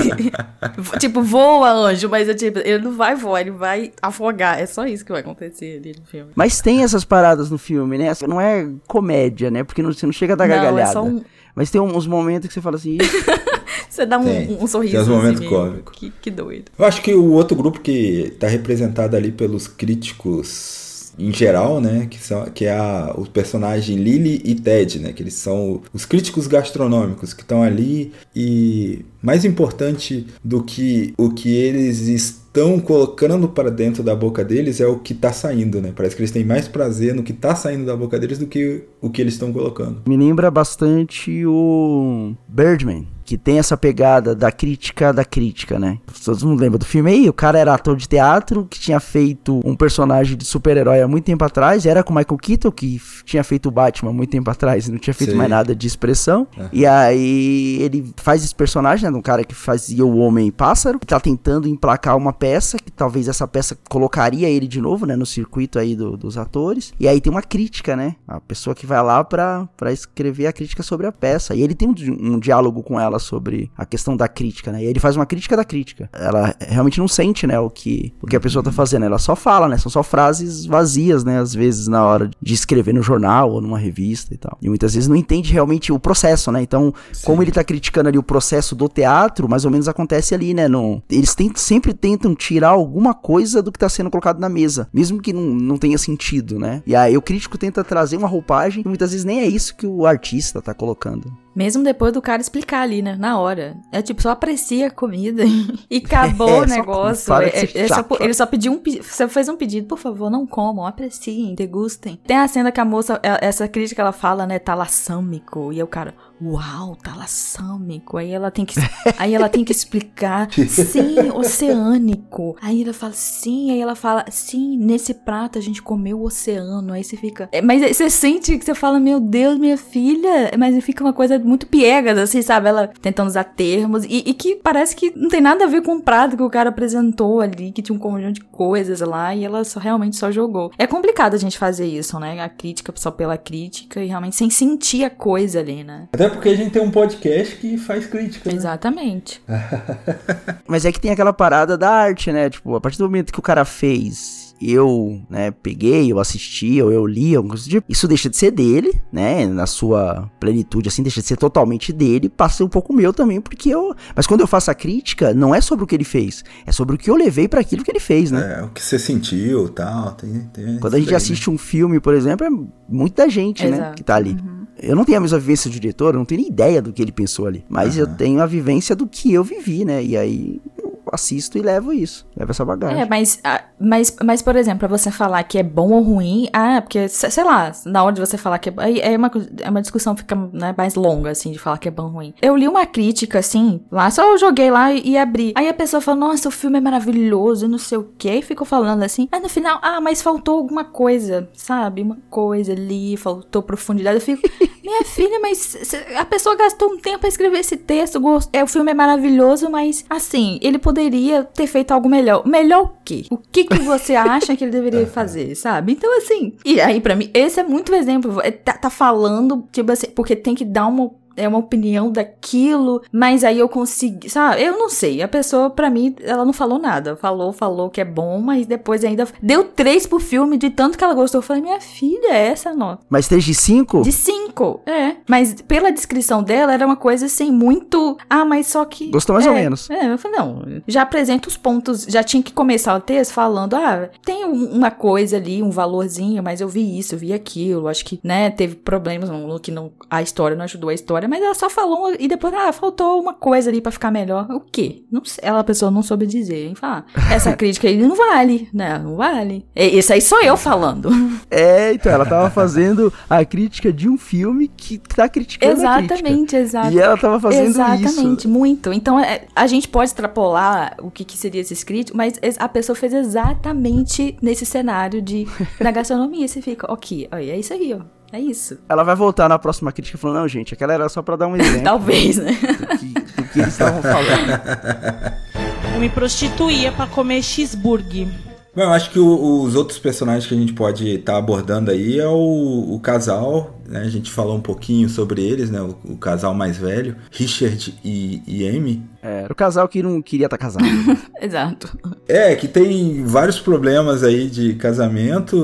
tipo, voa anjo, mas tipo, ele não vai voar, ele vai afogar. É só isso que vai acontecer ali no filme. Mas tem essas paradas no filme, né? Não é comédia, né? Porque não, você não chega a dar não, gargalhada. É só um mas tem uns momentos que você fala assim. você dá um, um sorriso. Tem uns momentos assim, cômicos. Que, que doido. Eu acho que o outro grupo que está representado ali pelos críticos em geral, né, que são que é a, o personagem Lily e Ted, né, que eles são os críticos gastronômicos que estão ali e mais importante do que o que eles estão colocando para dentro da boca deles é o que está saindo, né? Parece que eles têm mais prazer no que está saindo da boca deles do que o que eles estão colocando. Me lembra bastante o Birdman que tem essa pegada da crítica da crítica, né? Todo mundo lembra do filme aí? O cara era ator de teatro que tinha feito um personagem de super-herói há muito tempo atrás, era com Michael Keaton, que tinha feito o Batman há muito tempo atrás e não tinha feito Sim. mais nada de expressão. Uhum. E aí ele faz esse personagem, né? De um cara que fazia o Homem-Pássaro, que tá tentando emplacar uma peça, que talvez essa peça colocaria ele de novo, né? No circuito aí do, dos atores. E aí tem uma crítica, né? A pessoa que vai lá pra, pra escrever a crítica sobre a peça. E ele tem um, um diálogo com ela sobre a questão da crítica, né? E ele faz uma crítica da crítica. Ela realmente não sente, né, o que, o que a pessoa tá fazendo. Ela só fala, né? São só frases vazias, né? Às vezes na hora de escrever no jornal ou numa revista e tal. E muitas vezes não entende realmente o processo, né? Então, Sim. como ele tá criticando ali o processo do teatro, mais ou menos acontece ali, né? No, eles tem, sempre tentam tirar alguma coisa do que tá sendo colocado na mesa, mesmo que não, não tenha sentido, né? E aí o crítico tenta trazer uma roupagem e muitas vezes nem é isso que o artista tá colocando. Mesmo depois do cara explicar ali, né? Na hora. É tipo, só aprecia a comida e acabou é, o negócio. É, é, é só, ele só pediu um Você fez um pedido, por favor, não comam, apreciem, degustem. Tem a cena que a moça, é, essa crítica ela fala, né? Talassâmico. E aí o cara, Uau, talassâmico. Aí ela tem que, aí ela tem que explicar. Sim, oceânico. Aí ela fala sim, aí ela fala sim, nesse prato a gente comeu o oceano. Aí você fica, é, mas você sente que você fala, meu Deus, minha filha, mas fica uma coisa muito piegas, assim, sabe? Ela tentando usar termos e, e, que parece que não tem nada a ver com o prato que o cara apresentou ali, que tinha um conjunto de coisas lá e ela só, realmente só jogou. É complicado a gente fazer isso, né? A crítica só pela crítica e realmente sem sentir a coisa ali, né? Até porque a gente tem um podcast que faz crítica. Né? Exatamente. Mas é que tem aquela parada da arte, né? Tipo, a partir do momento que o cara fez eu, né, peguei, eu assisti, ou eu li, alguma coisa tipo, isso deixa de ser dele, né, na sua plenitude, assim, deixa de ser totalmente dele, passa um pouco meu também, porque eu, mas quando eu faço a crítica, não é sobre o que ele fez, é sobre o que eu levei para aquilo que ele fez, né. É, o que você sentiu, tal, tem, tem Quando a gente assiste né? um filme, por exemplo, é muita gente, né, Exato. né, que tá ali. Uhum. Eu não tenho a mesma vivência do diretor, eu não tenho nem ideia do que ele pensou ali. Mas uhum. eu tenho a vivência do que eu vivi, né? E aí eu assisto e levo isso. Levo essa bagagem. É, mas, ah, mas, mas por exemplo, pra você falar que é bom ou ruim, ah, porque, sei lá, na hora de você falar que é, é uma, é uma discussão que fica né, mais longa, assim, de falar que é bom ou ruim. Eu li uma crítica, assim, lá, só eu joguei lá e, e abri. Aí a pessoa falou, nossa, o filme é maravilhoso, não sei o quê, e ficou falando assim. Aí no final, ah, mas faltou alguma coisa, sabe? Uma coisa ali, faltou profundidade. Eu fico, minha filha, mas a pessoa gastou um tempo pra escrever esse texto, é, o filme é maravilhoso, mas, assim, ele poderia ter feito algo melhor. Melhor o quê? O que, que você acha que ele deveria fazer, sabe? Então, assim, e aí, para mim, esse é muito exemplo. É, tá, tá falando, tipo assim, porque tem que dar uma é uma opinião daquilo, mas aí eu consegui, sabe? Eu não sei. A pessoa, pra mim, ela não falou nada. Falou, falou que é bom, mas depois ainda deu três pro filme de tanto que ela gostou. Eu falei, minha filha, é essa nota. Mas três de cinco? De cinco, é. Mas pela descrição dela, era uma coisa assim, muito. Ah, mas só que. Gostou mais é, ou menos. É, eu falei, não. Já apresenta os pontos. Já tinha que começar o texto falando, ah, tem uma coisa ali, um valorzinho, mas eu vi isso, eu vi aquilo. Acho que, né, teve problemas no que não. A história não ajudou a história, mas ela só falou e depois, ah, faltou uma coisa ali para ficar melhor. O quê? Não ela, a pessoa não soube dizer. Hein? Fala, ah, essa crítica aí não vale, né? Não vale. Esse aí sou eu falando. É, então, ela tava fazendo a crítica de um filme que tá criticando Exatamente, exatamente. E ela tava fazendo exatamente, isso. Exatamente, muito. Então, é, a gente pode extrapolar o que, que seria esse crítico, mas a pessoa fez exatamente nesse cenário de da gastronomia. Você fica, ok, é isso aí, ó. É isso. Ela vai voltar na próxima crítica falando, não, gente, aquela era só pra dar um exemplo. Talvez, né? Do que, do que eles estavam falando. Eu me prostituía pra comer cheeseburger. Bom, eu acho que o, os outros personagens que a gente pode estar tá abordando aí é o, o casal, né? A gente falou um pouquinho sobre eles, né? O, o casal mais velho, Richard e, e Amy. É, era o casal que não queria estar tá casado. Exato. É, que tem vários problemas aí de casamento,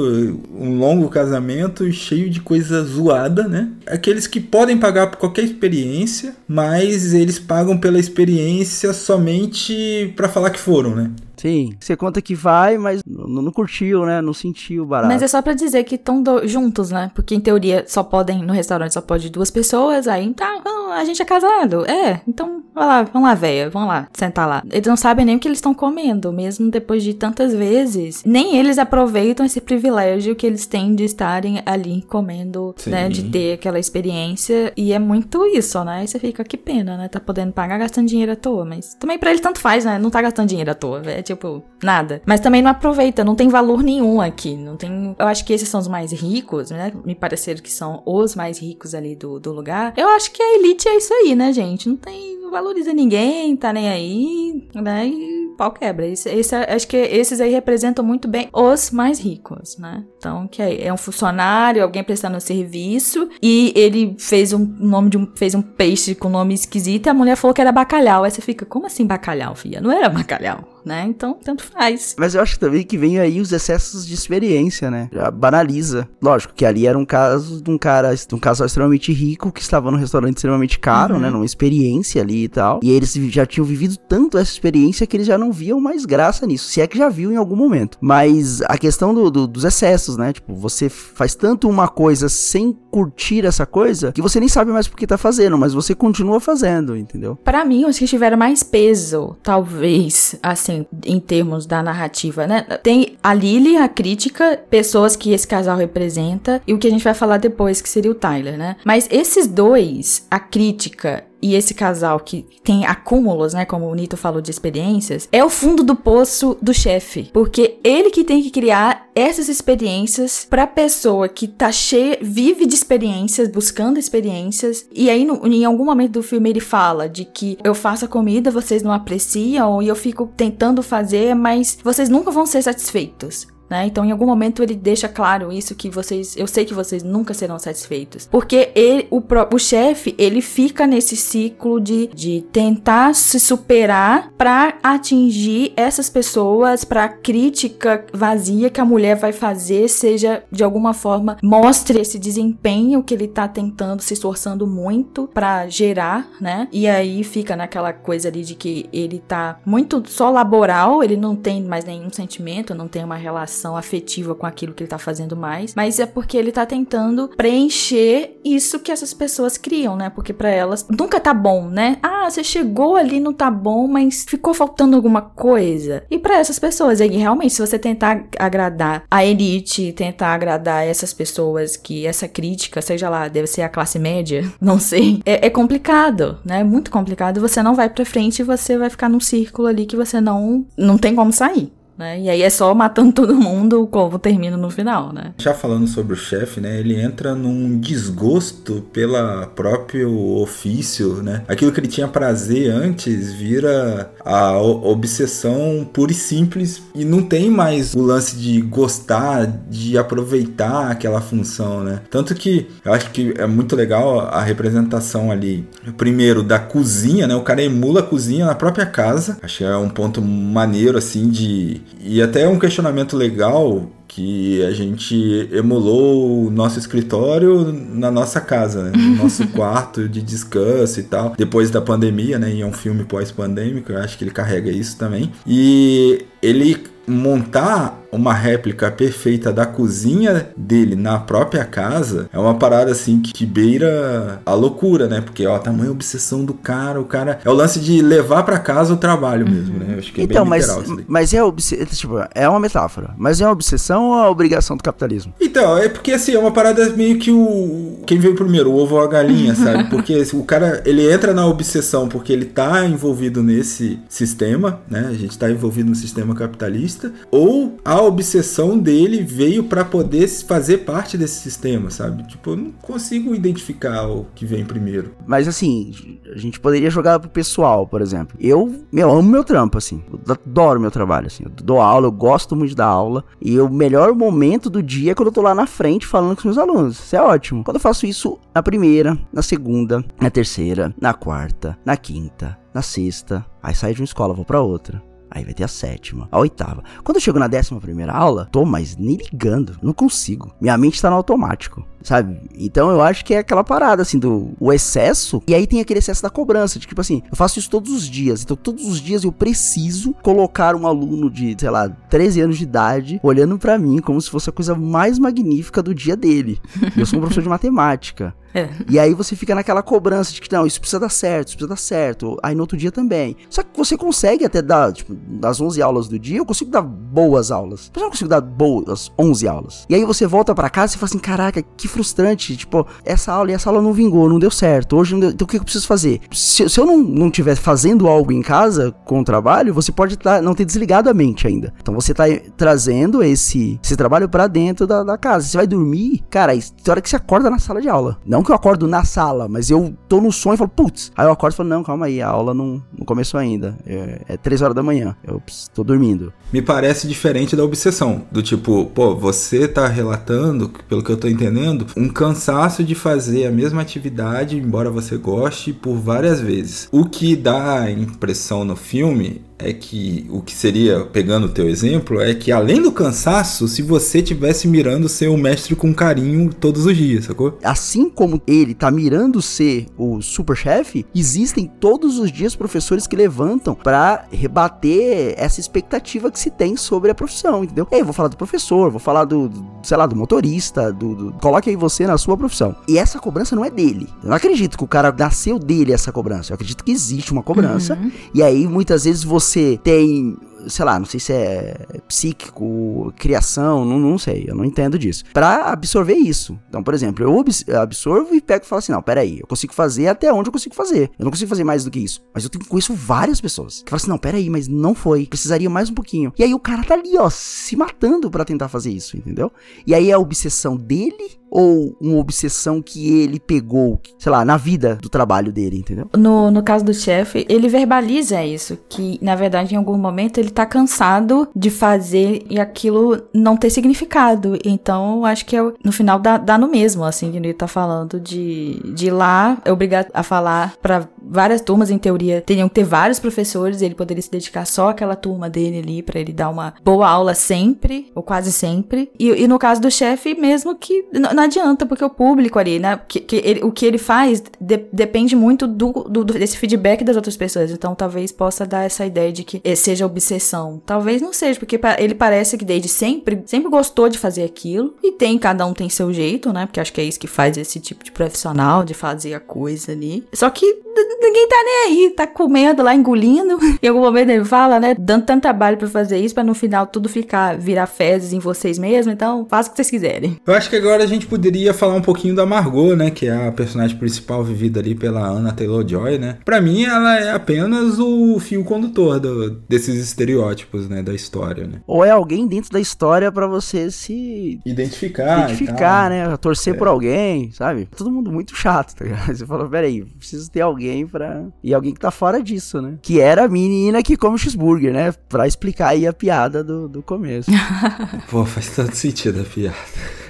um longo casamento cheio de coisa zoada, né? Aqueles que podem pagar por qualquer experiência, mas eles pagam pela experiência somente para falar que foram, né? Sim, você conta que vai, mas não, não curtiu, né? Não sentiu barato. Mas é só para dizer que estão juntos, né? Porque em teoria só podem, no restaurante só pode duas pessoas, aí tá, a gente é casado. É, então vai lá, vamos lá, véia, vamos lá, sentar lá. Eles não sabem nem o que eles estão comendo, mesmo depois de tantas vezes. Nem eles aproveitam esse privilégio que eles têm de estarem ali comendo, Sim. né? De ter aquela experiência. E é muito isso, né? Aí você fica, que pena, né? Tá podendo pagar gastando dinheiro à toa. Mas também para ele tanto faz, né? Não tá gastando dinheiro à toa. É tipo, nada. Mas também não aproveita, não tem valor nenhum aqui. Não tem. Eu acho que esses são os mais ricos, né? Me pareceram que são os mais ricos ali do, do lugar. Eu acho que a elite é isso aí, né, gente? Não tem. Não valoriza ninguém, tá nem aí, né? E pau quebra. Esse, esse, acho que esses aí representam muito bem os mais ricos, né? Então, que é, é um funcionário, alguém prestando serviço, e ele fez um nome de um, fez um peixe com nome esquisito, e a mulher falou que era bacalhau. Aí você fica, como assim bacalhau, filha? Não era bacalhau né? Então, tanto faz. Mas eu acho também que vem aí os excessos de experiência, né? Já banaliza. Lógico que ali era um caso de um cara, de um casal extremamente rico que estava num restaurante extremamente caro, uhum. né? Numa experiência ali e tal. E eles já tinham vivido tanto essa experiência que eles já não viam mais graça nisso. Se é que já viu em algum momento. Mas a questão do, do, dos excessos, né? Tipo, você faz tanto uma coisa sem curtir essa coisa que você nem sabe mais por que tá fazendo, mas você continua fazendo, entendeu? Para mim, os que tiveram mais peso, talvez, assim, assim, em termos da narrativa, né? Tem a Lily, a crítica, pessoas que esse casal representa, e o que a gente vai falar depois, que seria o Tyler, né? Mas esses dois, a crítica e esse casal que tem acúmulos, né, como o Nito falou de experiências, é o fundo do poço do chefe, porque ele que tem que criar essas experiências para pessoa que tá cheia, vive de experiências, buscando experiências, e aí no, em algum momento do filme ele fala de que eu faço a comida, vocês não apreciam e eu fico tentando fazer, mas vocês nunca vão ser satisfeitos. Né? Então, em algum momento ele deixa claro isso que vocês, eu sei que vocês nunca serão satisfeitos, porque ele, o, chefe, ele fica nesse ciclo de, de tentar se superar para atingir essas pessoas, para crítica vazia que a mulher vai fazer seja de alguma forma mostre esse desempenho que ele tá tentando, se esforçando muito para gerar, né? E aí fica naquela coisa ali de que ele tá muito só laboral, ele não tem mais nenhum sentimento, não tem uma relação afetiva com aquilo que ele tá fazendo mais, mas é porque ele tá tentando preencher isso que essas pessoas criam, né? Porque para elas nunca tá bom, né? Ah, você chegou ali, não tá bom, mas ficou faltando alguma coisa. E para essas pessoas, aí, realmente, se você tentar agradar a elite, tentar agradar essas pessoas que essa crítica, seja lá, deve ser a classe média, não sei, é, é complicado, né? Muito complicado. Você não vai pra frente e você vai ficar num círculo ali que você não, não tem como sair né? E aí é só matando todo mundo como termina no final, né? Já falando sobre o chefe, né? Ele entra num desgosto pela próprio ofício, né? Aquilo que ele tinha prazer antes vira a obsessão pura e simples e não tem mais o lance de gostar, de aproveitar aquela função, né? Tanto que eu acho que é muito legal a representação ali, primeiro da cozinha, né? O cara emula a cozinha na própria casa. Acho que é um ponto maneiro assim de e até um questionamento legal que a gente emulou o nosso escritório na nossa casa, né? no nosso quarto de descanso e tal. Depois da pandemia, né? E é um filme pós-pandêmico, eu acho que ele carrega isso também. E ele montar uma réplica perfeita da cozinha dele na própria casa é uma parada assim que beira a loucura, né? Porque, ó, tamanho obsessão do cara, o cara. É o lance de levar para casa o trabalho mesmo, né? Eu acho que é então, bem literal mas, Mas é, obs... tipo, é uma metáfora. Mas é uma obsessão ou é a obrigação do capitalismo? Então, é porque assim, é uma parada meio que o. Quem veio primeiro, o ovo ou a galinha, sabe? Porque o cara, ele entra na obsessão porque ele tá envolvido nesse sistema, né? A gente tá envolvido no sistema capitalista. Ou a obsessão dele veio para poder fazer parte desse sistema, sabe? Tipo, eu não consigo identificar o que vem primeiro. Mas assim, a gente poderia jogar pro pessoal, por exemplo. Eu, meu, amo meu trampo, assim. Eu adoro meu trabalho, assim. Eu dou aula, eu gosto muito da aula. E o melhor momento do dia é quando eu tô lá na frente falando com os meus alunos. Isso é ótimo. Quando eu faço isso na primeira, na segunda, na terceira, na quarta, na quinta, na sexta, aí saio de uma escola, vou para outra. Aí vai ter a sétima, a oitava. Quando eu chego na décima primeira aula, tô, mas nem ligando, não consigo. Minha mente tá no automático, sabe? Então eu acho que é aquela parada, assim, do o excesso. E aí tem aquele excesso da cobrança, de tipo assim, eu faço isso todos os dias. Então todos os dias eu preciso colocar um aluno de, sei lá, 13 anos de idade olhando para mim como se fosse a coisa mais magnífica do dia dele. Eu sou um professor de matemática. É. E aí você fica naquela cobrança de que não, isso precisa dar certo, isso precisa dar certo. Aí no outro dia também. Só que você consegue até dar, tipo, das 11 aulas do dia, eu consigo dar boas aulas. Mas eu não consigo dar boas 11 aulas. E aí você volta para casa e fala assim: caraca, que frustrante. Tipo, essa aula e essa aula não vingou, não deu certo. Hoje deu. Então o que eu preciso fazer? Se, se eu não, não tiver fazendo algo em casa com o trabalho, você pode tá, não ter desligado a mente ainda. Então você tá trazendo esse, esse trabalho para dentro da, da casa. Você vai dormir, cara, tem hora que você acorda na sala de aula. Não que eu acordo na sala, mas eu tô no sonho e falo, putz. Aí eu acordo e falo, não, calma aí, a aula não, não começou ainda. É, é 3 horas da manhã. Eu tô dormindo. Me parece diferente da obsessão. Do tipo, pô, você tá relatando, pelo que eu tô entendendo, um cansaço de fazer a mesma atividade, embora você goste, por várias vezes. O que dá a impressão no filme é que o que seria, pegando o teu exemplo, é que além do cansaço, se você tivesse mirando ser o mestre com carinho todos os dias, sacou? Assim como ele tá mirando ser o super chefe, existem todos os dias professores que levantam para rebater essa expectativa que se tem sobre a profissão, entendeu? Ei, vou falar do professor, vou falar do, do sei lá, do motorista, do, do, coloque aí você na sua profissão. E essa cobrança não é dele. Eu não acredito que o cara nasceu dele essa cobrança. Eu acredito que existe uma cobrança. Uhum. E aí muitas vezes você você tem sei lá, não sei se é psíquico, criação, não, não sei, eu não entendo disso. Para absorver isso. Então, por exemplo, eu absorvo e pego e falo assim: não, peraí, eu consigo fazer até onde eu consigo fazer. Eu não consigo fazer mais do que isso. Mas eu tenho, conheço várias pessoas que falam assim: não, peraí, mas não foi. Precisaria mais um pouquinho. E aí o cara tá ali, ó, se matando para tentar fazer isso, entendeu? E aí é a obsessão dele ou uma obsessão que ele pegou, sei lá, na vida do trabalho dele, entendeu? No, no caso do chefe, ele verbaliza isso, que na verdade em algum momento ele tá cansado de fazer e aquilo não ter significado. Então, acho que é, no final dá, dá no mesmo, assim, que ele tá falando de, de ir lá, é obrigado a falar para várias turmas, em teoria, teriam que ter vários professores, ele poderia se dedicar só àquela turma dele ali, para ele dar uma boa aula sempre, ou quase sempre. E, e no caso do chefe, mesmo que adianta, porque o público ali, né? Que, que ele, o que ele faz de, depende muito do, do, desse feedback das outras pessoas. Então talvez possa dar essa ideia de que seja obsessão. Talvez não seja, porque ele parece que desde sempre, sempre gostou de fazer aquilo. E tem, cada um tem seu jeito, né? Porque acho que é isso que faz esse tipo de profissional, de fazer a coisa ali. Só que ninguém tá nem aí, tá comendo lá, engolindo. Em algum momento ele fala, né, dando tanto trabalho pra fazer isso, pra no final tudo ficar, virar fezes em vocês mesmos, então faça o que vocês quiserem. Eu acho que agora a gente poderia falar um pouquinho da Margot, né, que é a personagem principal vivida ali pela Anna Taylor-Joy, né. Pra mim, ela é apenas o fio condutor do, desses estereótipos, né, da história, né. Ou é alguém dentro da história para você se identificar, identificar, né, torcer é. por alguém, sabe? Todo mundo muito chato, tá ligado? Você falou, peraí, preciso ter alguém pra... E alguém que tá fora disso, né? Que era a menina que come cheeseburger, né? Pra explicar aí a piada do, do começo. Pô, faz tanto sentido a piada.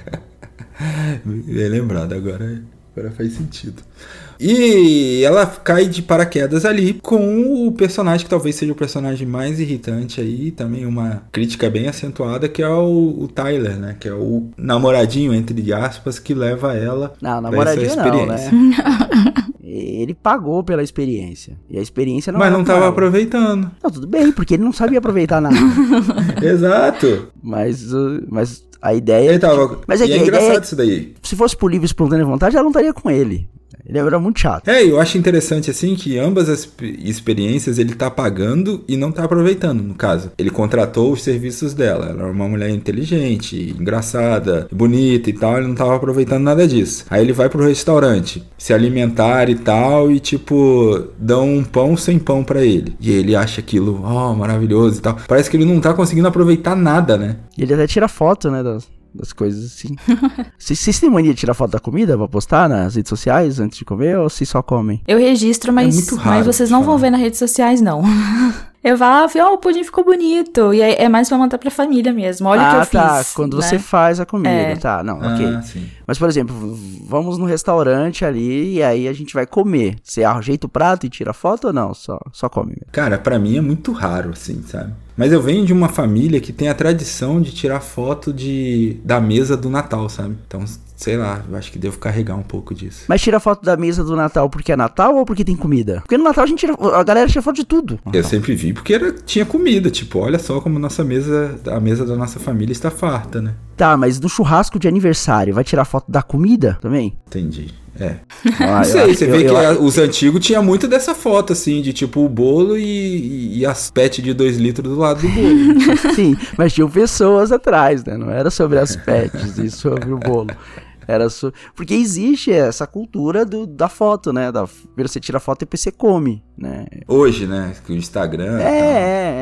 Bem lembrado, agora, agora faz sentido. E ela cai de paraquedas ali com o personagem que talvez seja o personagem mais irritante aí, também uma crítica bem acentuada, que é o, o Tyler, né? Que é o namoradinho, entre aspas, que leva ela não, namoradinho essa experiência. Não, né? ele pagou pela experiência. E a experiência não Mas não estava aproveitando. Não, tudo bem, porque ele não sabia aproveitar nada. Exato. Mas, mas a ideia. Ele tava... Mas é, e é engraçado ideia, isso daí. Se fosse por livre espontânea vontade, ela não estaria com ele. Ele era muito chato. É, eu acho interessante assim que ambas as experiências ele tá pagando e não tá aproveitando, no caso. Ele contratou os serviços dela. Ela era uma mulher inteligente, engraçada, bonita e tal, ele não tava aproveitando nada disso. Aí ele vai pro restaurante, se alimentar e tal, e tipo, dão um pão sem pão para ele. E ele acha aquilo, ó, oh, maravilhoso e tal. Parece que ele não tá conseguindo aproveitar nada, né? E ele até tira foto, né, das, das coisas assim. Vocês têm mania de tirar foto da comida pra postar nas redes sociais antes de comer ou se só comem? Eu registro, mas, é mas vocês não vão ver nas redes sociais, não. Eu falo, ó, oh, o pudim ficou bonito. E aí é mais pra mandar pra família mesmo. Olha o que eu tá. fiz. Quando né? você faz a comida. É. Tá, não, ah, ok. Sim. Mas, por exemplo, vamos no restaurante ali e aí a gente vai comer. Você ajeita o prato e tira foto ou não? Só, só come mesmo? Cara, para mim é muito raro, assim, sabe? Mas eu venho de uma família que tem a tradição de tirar foto de, da mesa do Natal, sabe? Então, sei lá, eu acho que devo carregar um pouco disso. Mas tira foto da mesa do Natal porque é Natal ou porque tem comida? Porque no Natal a gente tira, a galera tira foto de tudo. Eu sempre vi porque era, tinha comida, tipo, olha só como nossa mesa, a mesa da nossa família está farta, né? Tá, mas no churrasco de aniversário, vai tirar foto da comida também? Entendi. É. Ah, não sei, você vê eu, que eu, os antigos tinha muito dessa foto, assim, de tipo o bolo e, e as pet de 2 litros do lado do bolo. Sim, mas tinham pessoas atrás, né? Não era sobre as pets e sobre o bolo. Era so... Porque existe essa cultura do, da foto, né? Da... Primeiro você tira a foto e depois você come, né? Hoje, né? Com o Instagram. É, é,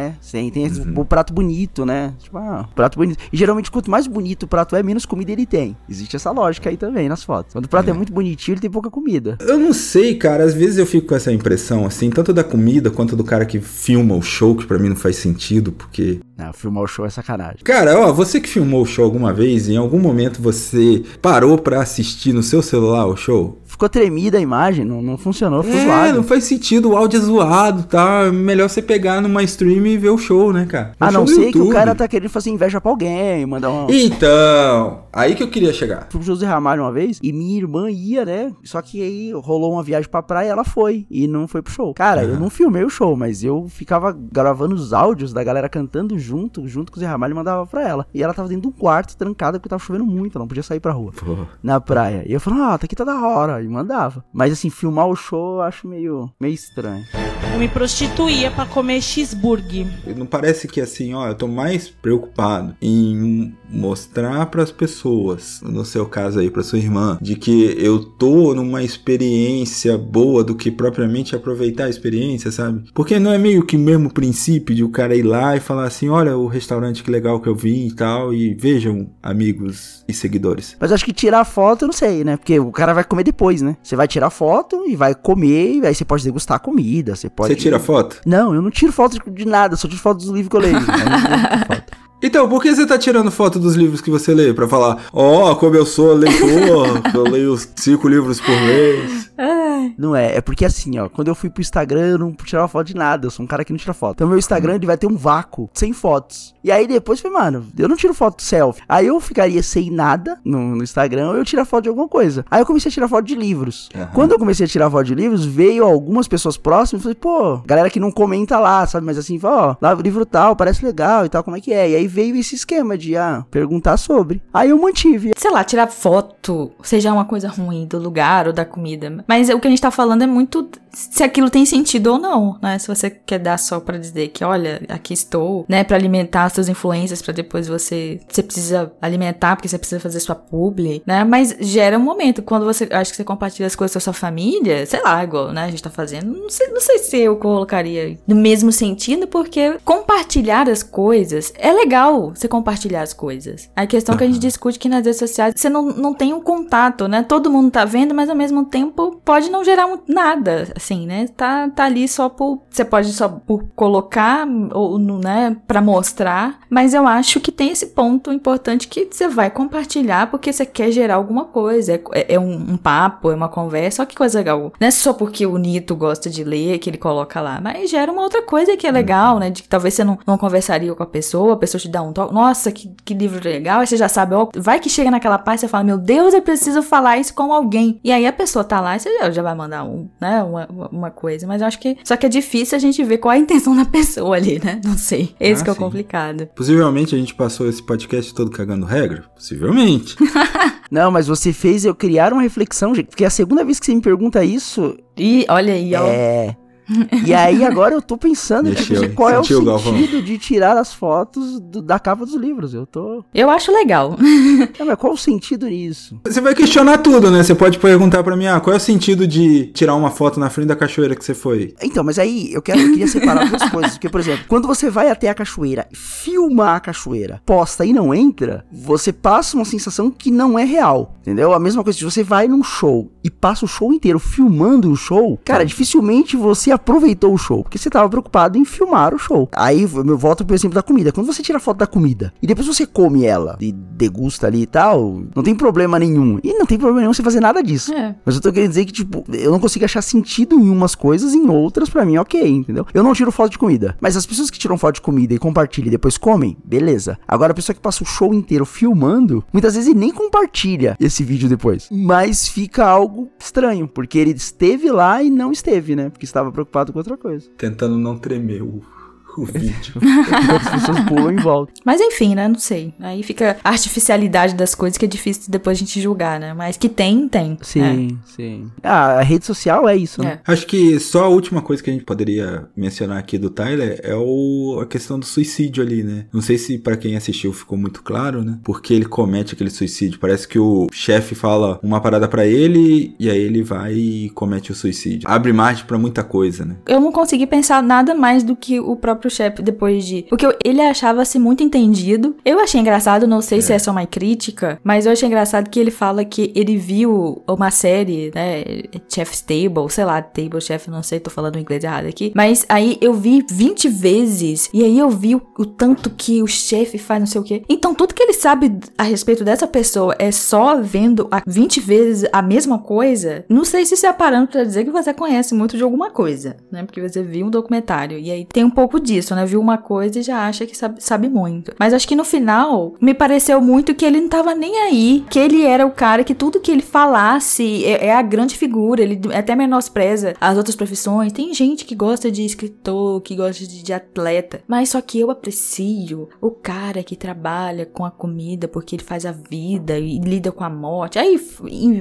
é. Sim, tem uhum. o prato bonito, né? Tipo, ah, prato bonito. E geralmente, quanto mais bonito o prato é, menos comida ele tem. Existe essa lógica aí também nas fotos. Quando o prato é, é muito bonitinho, ele tem pouca comida. Eu não sei, cara. Às vezes eu fico com essa impressão, assim, tanto da comida quanto do cara que filma o show, que para mim não faz sentido, porque. Não, filmar o show é sacanagem. Cara, ó, você que filmou o show alguma vez, em algum momento você parou parou para assistir no seu celular o show? Ficou tremida a imagem, não, não funcionou, ficou é, zoado. não faz sentido, o áudio é zoado, tá? Melhor você pegar numa stream e ver o show, né, cara? a não ser que o cara tá querendo fazer inveja pra alguém, mandar uma... Então, aí que eu queria chegar. Fui pro José Ramalho uma vez e minha irmã ia, né? Só que aí rolou uma viagem pra praia e ela foi. E não foi pro show. Cara, uhum. eu não filmei o show, mas eu ficava gravando os áudios da galera cantando junto, junto com o Zé Ramalho e mandava pra ela. E ela tava dentro de um quarto, trancada, porque tava chovendo muito, ela não podia sair pra rua. Pô. Na praia. E eu falei, ah, tá aqui tá da hora. E mandava. Mas assim, filmar o show eu acho meio, meio estranho. Eu me prostituía para comer cheeseburger. Não parece que assim, ó, eu tô mais preocupado em mostrar para as pessoas, no seu caso aí, para sua irmã, de que eu tô numa experiência boa do que propriamente aproveitar a experiência, sabe? Porque não é meio que o mesmo princípio de o cara ir lá e falar assim: olha o restaurante que legal que eu vim e tal, e vejam, amigos e seguidores. Mas acho que tirar foto, eu não sei, né? Porque o cara vai comer depois, né? Você vai tirar foto e vai comer, e aí você pode degustar a comida, você pode... Você tira foto? Não, eu não tiro foto de nada, só tiro foto dos livros que eu leio. eu não tiro foto. Então, por que você tá tirando foto dos livros que você lê? Pra falar, ó, oh, como eu sou leitor, eu leio cinco livros por mês. Não é, é porque assim, ó, quando eu fui pro Instagram, eu não tirava foto de nada, eu sou um cara que não tira foto. Então, meu Instagram, ele vai ter um vácuo, sem fotos. E aí, depois, foi, mano, eu não tiro foto selfie. Aí eu ficaria sem nada no, no Instagram, ou eu tiro foto de alguma coisa. Aí eu comecei a tirar foto de livros. Uhum. Quando eu comecei a tirar foto de livros, veio algumas pessoas próximas e falei, pô, galera que não comenta lá, sabe? Mas assim, ó, lá o livro tal, parece legal e tal, como é que é? E aí veio esse esquema de, ah, perguntar sobre. Aí eu mantive. Sei lá, tirar foto, seja uma coisa ruim do lugar ou da comida. Mas o que a gente tá falando é muito se aquilo tem sentido ou não, né? Se você quer dar só para dizer que, olha, aqui estou, né, para alimentar as suas influências para depois você você precisa alimentar porque você precisa fazer sua publi, né? Mas gera um momento quando você acho que você compartilha as coisas com a sua família, sei lá, igual, né, a gente tá fazendo. Não sei, não sei se eu colocaria no mesmo sentido, porque compartilhar as coisas é legal, você compartilhar as coisas. A questão uhum. que a gente discute que nas redes sociais, você não, não tem um contato, né? Todo mundo tá vendo, mas ao mesmo tempo pode não gerar nada assim, né? Tá, tá ali só por. Você pode só por colocar, ou, né, pra mostrar, mas eu acho que tem esse ponto importante que você vai compartilhar porque você quer gerar alguma coisa. É, é um, um, papo, é uma conversa, olha que coisa legal. Não é só porque o Nito gosta de ler que ele coloca lá, mas gera uma outra coisa que é legal, né? De que talvez você não, não conversaria com a pessoa, a pessoa te dá um toque, nossa, que, que livro legal, aí você já sabe, ó, vai que chega naquela parte você fala, meu Deus, eu preciso falar isso com alguém. E aí a pessoa tá lá e você já, já vai mandar um, né, uma, uma coisa. Mas eu acho que. Só que é difícil a gente ver qual é a intenção da pessoa ali, né? Não sei. Esse ah, que é o complicado. Possivelmente a gente passou esse podcast todo cagando regra? Possivelmente. Não, mas você fez eu criar uma reflexão, gente. Porque a segunda vez que você me pergunta isso. E olha aí, ó. É. E aí agora eu tô pensando Mexeu, qual é o sentido de tirar as fotos do, da capa dos livros. Eu tô. Eu acho legal. É, mas qual o sentido nisso? Você vai questionar tudo, né? Você pode perguntar para mim, ah, qual é o sentido de tirar uma foto na frente da cachoeira que você foi? Então, mas aí eu, quero, eu queria separar duas coisas. Porque, por exemplo, quando você vai até a cachoeira, filma a cachoeira, posta e não entra, você passa uma sensação que não é real. Entendeu? A mesma coisa, se você vai num show e passa o show inteiro filmando o show, cara, dificilmente você aproveitou o show, porque você tava preocupado em filmar o show. Aí eu volto pro exemplo da comida. Quando você tira foto da comida e depois você come ela e degusta ali e tal, não tem problema nenhum. E não tem problema nenhum você fazer nada disso. É. Mas eu tô querendo dizer que, tipo, eu não consigo achar sentido em umas coisas, em outras, para mim, ok, entendeu? Eu não tiro foto de comida. Mas as pessoas que tiram foto de comida e compartilham e depois comem, beleza. Agora a pessoa que passa o show inteiro filmando, muitas vezes nem compartilha esse vídeo depois. Mas fica algo estranho, porque ele esteve lá e não esteve, né? Porque estava preocupado com outra coisa. Tentando não tremer o o vídeo. As pessoas pulam em volta. Mas enfim, né? Não sei. Aí fica a artificialidade das coisas que é difícil depois a gente julgar, né? Mas que tem, tem. Sim, é. sim. Ah, a rede social é isso, né? É. Acho que só a última coisa que a gente poderia mencionar aqui do Tyler é o, a questão do suicídio ali, né? Não sei se para quem assistiu ficou muito claro, né? Porque ele comete aquele suicídio. Parece que o chefe fala uma parada para ele e aí ele vai e comete o suicídio. Abre margem para muita coisa, né? Eu não consegui pensar nada mais do que o próprio próprio chefe depois de. Porque ele achava-se muito entendido. Eu achei engraçado, não sei é. se é só uma crítica, mas eu achei engraçado que ele fala que ele viu uma série, né? Chef's Table, sei lá, Table Chef, não sei, tô falando inglês errado aqui. Mas aí eu vi 20 vezes e aí eu vi o, o tanto que o chefe faz não sei o quê. Então tudo que ele sabe a respeito dessa pessoa é só vendo a 20 vezes a mesma coisa. Não sei se isso é parâmetro pra dizer que você conhece muito de alguma coisa, né? Porque você viu um documentário e aí tem um pouco disso disso, né? Viu uma coisa e já acha que sabe, sabe muito. Mas acho que no final me pareceu muito que ele não tava nem aí, que ele era o cara que tudo que ele falasse é, é a grande figura, ele até menospreza as outras profissões. Tem gente que gosta de escritor, que gosta de, de atleta, mas só que eu aprecio o cara que trabalha com a comida porque ele faz a vida e lida com a morte. Aí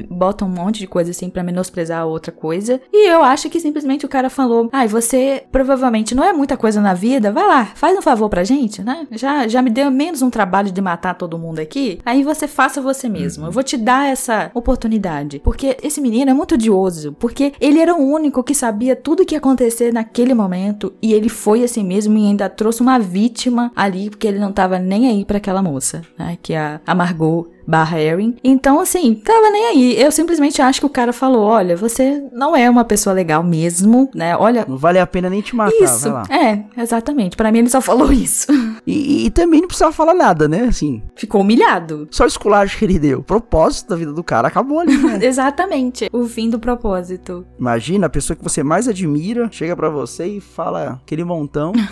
bota um monte de coisa assim para menosprezar a outra coisa. E eu acho que simplesmente o cara falou: "Ai, ah, você provavelmente não é muita coisa na vida, vai lá, faz um favor pra gente, né? Já, já me deu menos um trabalho de matar todo mundo aqui. Aí você faça você mesmo. Eu vou te dar essa oportunidade. Porque esse menino é muito odioso. Porque ele era o único que sabia tudo o que ia acontecer naquele momento. E ele foi assim mesmo e ainda trouxe uma vítima ali, porque ele não tava nem aí para aquela moça, né? Que a, a Margot barra Erin. Então, assim, tava nem aí. Eu simplesmente acho que o cara falou: olha, você não é uma pessoa legal mesmo, né? Olha. Não vale a pena nem te matar. Isso. É, exatamente. Para mim ele só falou isso. E, e, também não precisava falar nada, né? Assim. Ficou humilhado. Só o esculacho que ele deu. O propósito da vida do cara acabou ali, né? exatamente. O fim do propósito. Imagina a pessoa que você mais admira chega para você e fala aquele montão.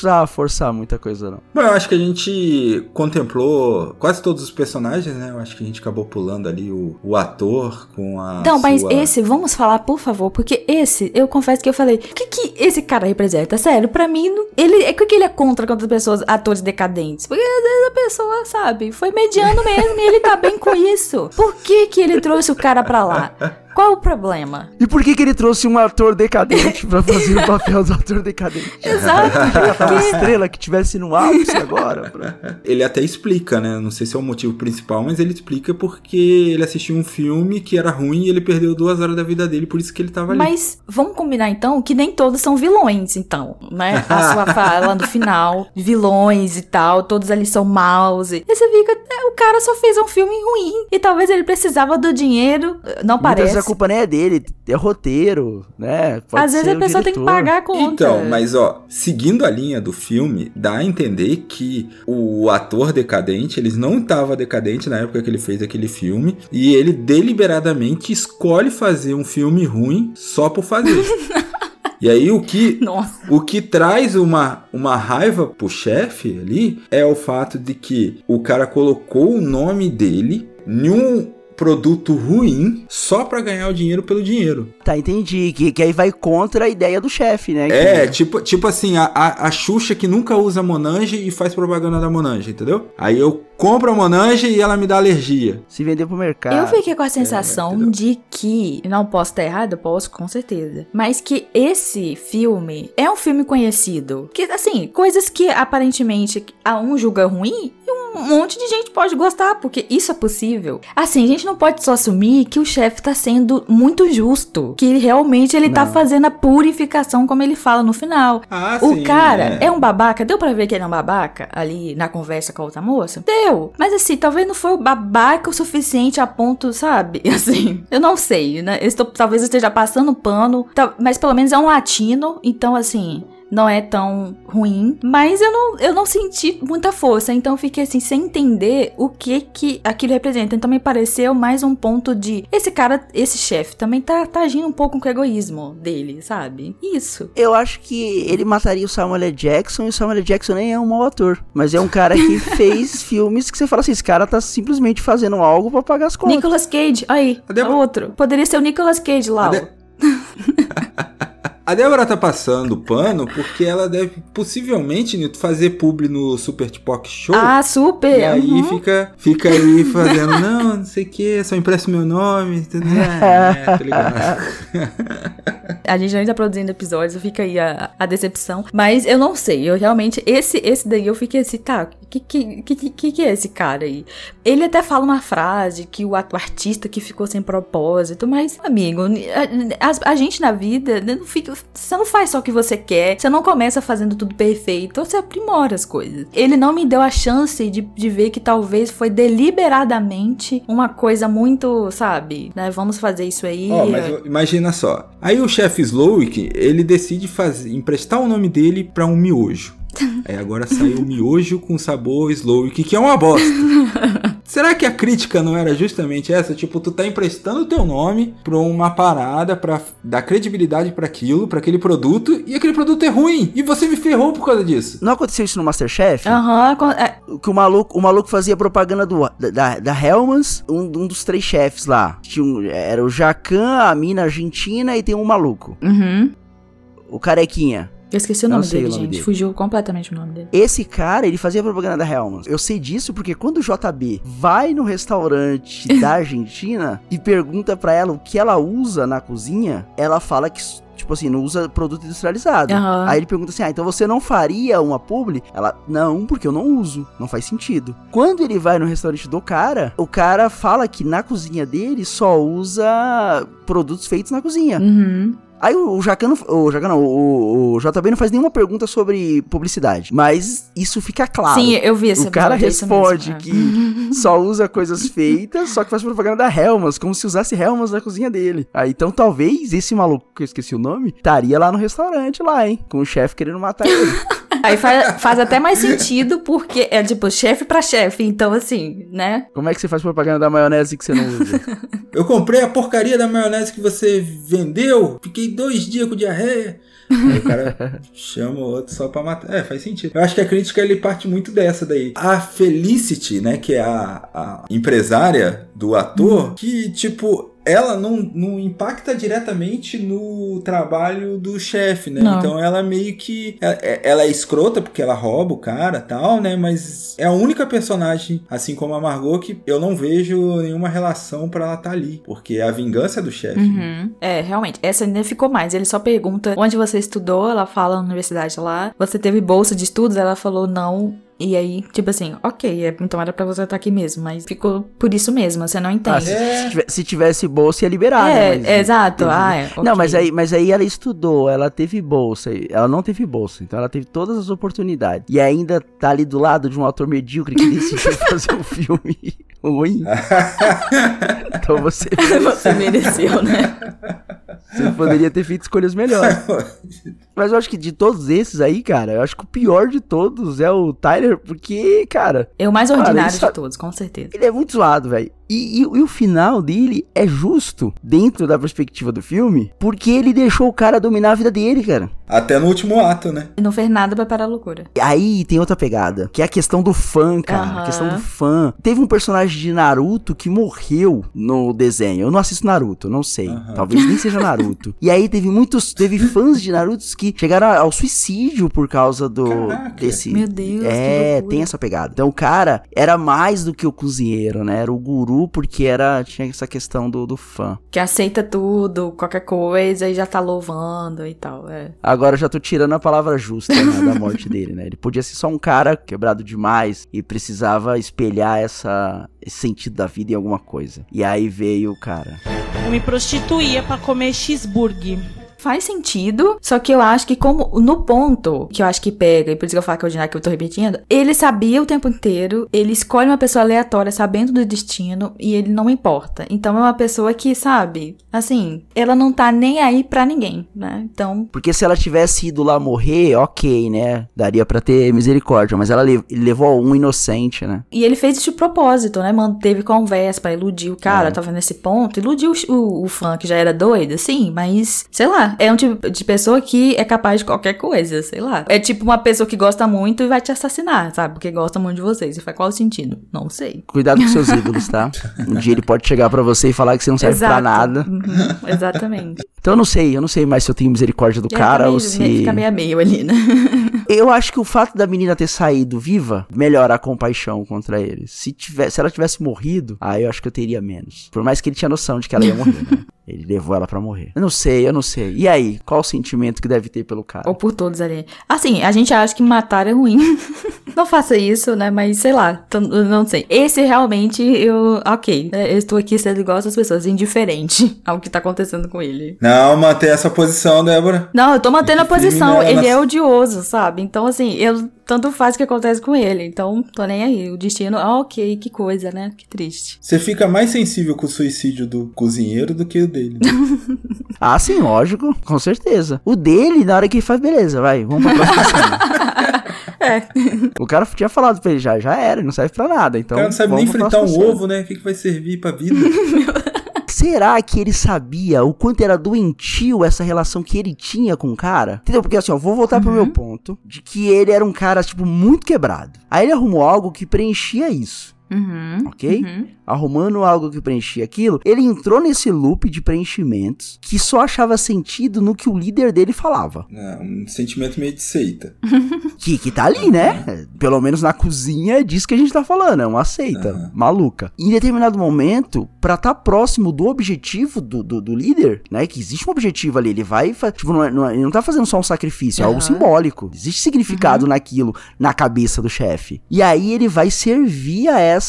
precisava forçar muita coisa, não. Bom, eu acho que a gente contemplou quase todos os personagens, né? Eu acho que a gente acabou pulando ali o, o ator com a. Não, mas sua- esse, vamos falar, por favor, porque esse, eu confesso que eu falei, o que que esse cara representa? Sério, pra mim, ele, é que ele é contra contra pessoas, atores decadentes. Porque às vezes a pessoa, sabe, foi mediano mesmo e ele tá bem com isso. Por que que ele trouxe o cara pra lá? Qual o problema? E por que que ele trouxe um ator decadente pra fazer o papel do ator decadente? Exato, Tá uma porque... estrela que tivesse no ápice agora. pra- Ele até explica, né? Não sei se é o motivo principal, mas ele explica porque ele assistiu um filme que era ruim e ele perdeu duas horas da vida dele, por isso que ele tava ali. Mas vamos combinar então que nem todos são vilões, então, né? A sua fala no final, vilões e tal, todos ali são maus. E aí você fica, é, o cara só fez um filme ruim e talvez ele precisava do dinheiro, não Muitas parece. A culpa nem é dele, é roteiro, né? Pode Às vezes a o pessoa tem que diretor. pagar a conta. Então, mas ó, seguindo a linha do filme, dá a entender que o ator decadente, ele não estava decadente na época que ele fez aquele filme, e ele deliberadamente escolhe fazer um filme ruim só por fazer. E aí o que Nossa. o que traz uma, uma raiva pro chefe ali é o fato de que o cara colocou o nome dele em um produto ruim só pra ganhar o dinheiro pelo dinheiro. Tá, entendi. Que, que aí vai contra a ideia do chefe, né? É, Que- tipo, tipo assim, a, a, a Xuxa que nunca usa Monange e faz propaganda da Monange, entendeu? Aí eu compro a Monange e ela me dá alergia. Se vender pro mercado. Eu fiquei com a sensação entendeu? de que, não posso estar errado, posso com certeza, mas que esse filme é um filme conhecido. Que, assim, coisas que aparentemente a um julga ruim e um monte de gente pode gostar, porque isso é possível. Assim, a gente não pode só assumir que o chefe tá sendo muito justo, que realmente ele tá Não. fazendo a purificação, como ele fala no final. Ah, O cara é. um babaca, deu pra ver que ele é um babaca ali na conversa com a outra moça? Deu. Mas assim, talvez não foi babaca o suficiente a ponto, sabe? Assim, eu não sei, né? Eu estou, talvez eu esteja passando pano, mas pelo menos é um latino, então assim. Não é tão ruim, mas eu não, eu não senti muita força, então eu fiquei assim, sem entender o que que aquilo representa. Então me pareceu mais um ponto de. Esse cara, esse chefe, também tá, tá agindo um pouco com o egoísmo dele, sabe? Isso. Eu acho que ele mataria o Samuel L. Jackson e o Samuel L. Jackson nem é um mau ator. Mas é um cara que fez filmes que você fala assim: esse cara tá simplesmente fazendo algo pra pagar as contas. Nicolas Cage, aí, Débora- outro. Poderia ser o Nicolas Cage lá. A Débora tá passando pano porque ela deve possivelmente Nito, fazer publi no Super Tipoc Show. Ah, super! E aí uhum. fica, fica aí fazendo, não, não sei o que, só empresta meu nome, entendeu? É, tá ligado? A gente ainda tá produzindo episódios, fica aí a, a decepção. Mas eu não sei, eu realmente, esse esse daí eu fiquei assim, tá, o que, que, que, que, que é esse cara aí? Ele até fala uma frase que o, o artista que ficou sem propósito, mas, amigo, a, a- a gente na vida não fica. Você não faz só o que você quer, você não começa fazendo tudo perfeito, você aprimora as coisas. Ele não me deu a chance de, de ver que talvez foi deliberadamente uma coisa muito, sabe, né? Vamos fazer isso aí. Ó, mas imagina só. Aí o chefe Slowick, ele decide fazer, emprestar o nome dele pra um miojo. Aí agora saiu o miojo com sabor Slowick, que é uma bosta. Será que a crítica não era justamente essa? Tipo, tu tá emprestando o teu nome pra uma parada pra dar credibilidade pra aquilo, pra aquele produto, e aquele produto é ruim. E você me ferrou por causa disso. Não aconteceu isso no Masterchef? Aham, é, Que o maluco, o maluco fazia propaganda do, da, da Hellmann's, um, um dos três chefes lá. Tinha um- era o Jacan, a mina argentina e tem um maluco. Uhum. O carequinha. Eu esqueci o nome dele, o nome gente. dele. Fugiu completamente o nome dele. Esse cara, ele fazia propaganda da Hellmann's. Eu sei disso porque quando o JB vai no restaurante da Argentina e pergunta pra ela o que ela usa na cozinha, ela fala que, tipo assim, não usa produto industrializado. Aham. Aí ele pergunta assim: ah, então você não faria uma publi? Ela, não, porque eu não uso. Não faz sentido. Quando ele vai no restaurante do cara, o cara fala que na cozinha dele só usa produtos feitos na cozinha. Uhum. Aí o, Jacan, não, o Jacan não, o, o JB não faz nenhuma pergunta sobre publicidade. Mas isso fica claro. Sim, eu vi esse o cara é responde mesmo, é. que só usa coisas feitas, só que faz propaganda da Helmas, como se usasse Helmas na cozinha dele. Aí então talvez esse maluco, que eu esqueci o nome, estaria lá no restaurante lá, hein? Com o chefe querendo matar ele. Aí faz, faz até mais sentido porque é tipo chefe pra chefe, então assim, né? Como é que você faz propaganda da maionese que você não usa? Eu comprei a porcaria da maionese que você vendeu, fiquei dois dias com diarreia. Aí o cara chama o outro só pra matar. É, faz sentido. Eu acho que a crítica ele parte muito dessa daí. A Felicity, né, que é a, a empresária do ator, que, tipo, ela não, não impacta diretamente no trabalho do chefe, né? Não. Então ela meio que. Ela, ela é escrota porque ela rouba o cara tal, né? Mas é a única personagem, assim como a Margot, que eu não vejo nenhuma relação pra ela estar ali. Porque é a vingança do chefe. né? Uhum. É, realmente. Essa ainda ficou mais. Ele só pergunta onde você estudou, ela fala na universidade lá. Você teve bolsa de estudos? Ela falou não. E aí, tipo assim, ok, é- então era pra você estar aqui mesmo, mas ficou por isso mesmo, você não entende. Ah, se, se tive- se tivesse bolsa, ia liberar, é, né? Mas- exato. teve- Ah, é, Não, ok. mas aí, mas aí ela estudou, ela teve bolsa. Ela não teve bolsa, então ela teve todas as oportunidades. E ainda tá ali do lado de um ator medíocre que decidiu fazer um filme ruim. então você, Você mereceu, né? Você poderia ter feito escolhas melhores. Mas eu acho que de todos esses aí, cara, eu acho que o pior de todos é o Tyler, porque, cara, É o mais Cara, ordinário isso- de todos, com certeza. ele é muito zoado, velho. E, e- e o final dele é justo dentro da perspectiva do filme, porque ele deixou o cara dominar a vida dele, cara. Até no último ato, né? E não fez nada pra parar a loucura. E Aí tem outra pegada, que é a questão do fã, cara. A Aham. questão do fã. Teve um personagem de Naruto que morreu no desenho. Eu não assisto Naruto, não sei. Aham. Talvez nem seja Naruto. E aí teve muitos, teve fãs de Naruto que chegaram ao suicídio por causa do Caraca. desse. Meu Deus, É, tem essa pegada. Então o cara era mais do que o cozinheiro, né? Era o guru porque era tinha essa questão do, do fã. Que aceita tudo, qualquer coisa, e já tá louvando e tal. É. Agora eu já tô tirando a palavra justa né, da morte dele, né? Ele podia ser só um cara quebrado demais e precisava espelhar essa, esse sentido da vida em alguma coisa. E aí veio o cara. Eu me prostituía pra comer cheeseburger. Faz sentido, só que eu acho que como no ponto que eu acho que pega, e por isso que eu falo que é ordinário que eu tô repetindo, ele sabia o tempo inteiro, ele escolhe uma pessoa aleatória sabendo do destino e ele não importa. Então é uma pessoa que, sabe, assim, ela não tá nem aí pra ninguém, né? Então, Porque se ela tivesse ido lá morrer, ok, né? Daria pra ter misericórdia. Mas ela le- levou um inocente, né? e ele fez isso de propósito, né? Manteve conversa pra iludir o cara, É. tava nesse ponto, iludiu o, o, o fã que já era doido, sim, mas sei lá, é um tipo de pessoa que é capaz de qualquer coisa, sei lá. É tipo uma pessoa que gosta muito e vai te assassinar, sabe? Porque gosta muito de você. Você faz qual o sentido? Não sei. Cuidado com seus ídolos, tá? Um dia ele pode chegar pra você e falar que você não serve pra nada. Uhum, exatamente. Então eu não sei, eu não sei mais se eu tenho misericórdia do E aí cara ou se. Fica meio a meio ali, né? Eu acho que o fato da menina ter saído viva melhora a compaixão contra ele. Se, tivesse, se ela tivesse morrido, aí eu acho que eu teria menos. Por mais que ele tinha noção de que ela ia morrer, né? Ele levou ela pra morrer. Eu não sei, eu não sei. E aí, qual o sentimento que deve ter pelo cara? Ou por todos ali. Assim, a gente acha que matar é ruim. não faça isso, né? Mas sei lá, não sei. Esse realmente, eu. Ok. né, Eu estou aqui sendo igual essas pessoas, indiferente ao que tá acontecendo com ele. Não, manter essa posição, Débora. Não, eu tô mantendo a posição. Ele nas- é odioso, sabe? Então, assim, eu tanto faz o que acontece com ele. Então, tô nem aí. O destino, ah, ok, que coisa, né? Que triste. Você fica mais sensível com o suicídio do cozinheiro do que o dele. Ah, sim, lógico, com certeza. O dele, na hora que ele faz, beleza, vai, vamos pra próxima cena. É. O cara tinha falado pra ele já, já era, ele não serve pra nada. Então, o cara não sabe nem fritar um ovo, né? O que, que vai servir pra vida? Será que ele sabia o quanto era doentio essa relação que ele tinha com o cara? Entendeu? Porque assim, ó, vou voltar pro meu ponto de que ele era um cara, tipo, muito quebrado. Aí ele arrumou algo que preenchia isso. Uhum. Ok? Uhum. Arrumando algo que preenchia aquilo, ele entrou nesse loop de preenchimentos que só achava sentido no que o líder dele falava. É, um sentimento meio de seita. Que, que tá ali, né? Pelo menos na cozinha é disso que a gente tá falando, é uma seita maluca. Em determinado momento, pra tá próximo do objetivo do, do, do líder, né? Que existe um objetivo ali, ele vai. Tipo, não, é- não é- ele não tá fazendo só um sacrifício, é algo simbólico. Existe significado naquilo, na cabeça do chefe. E aí ele vai servir a essa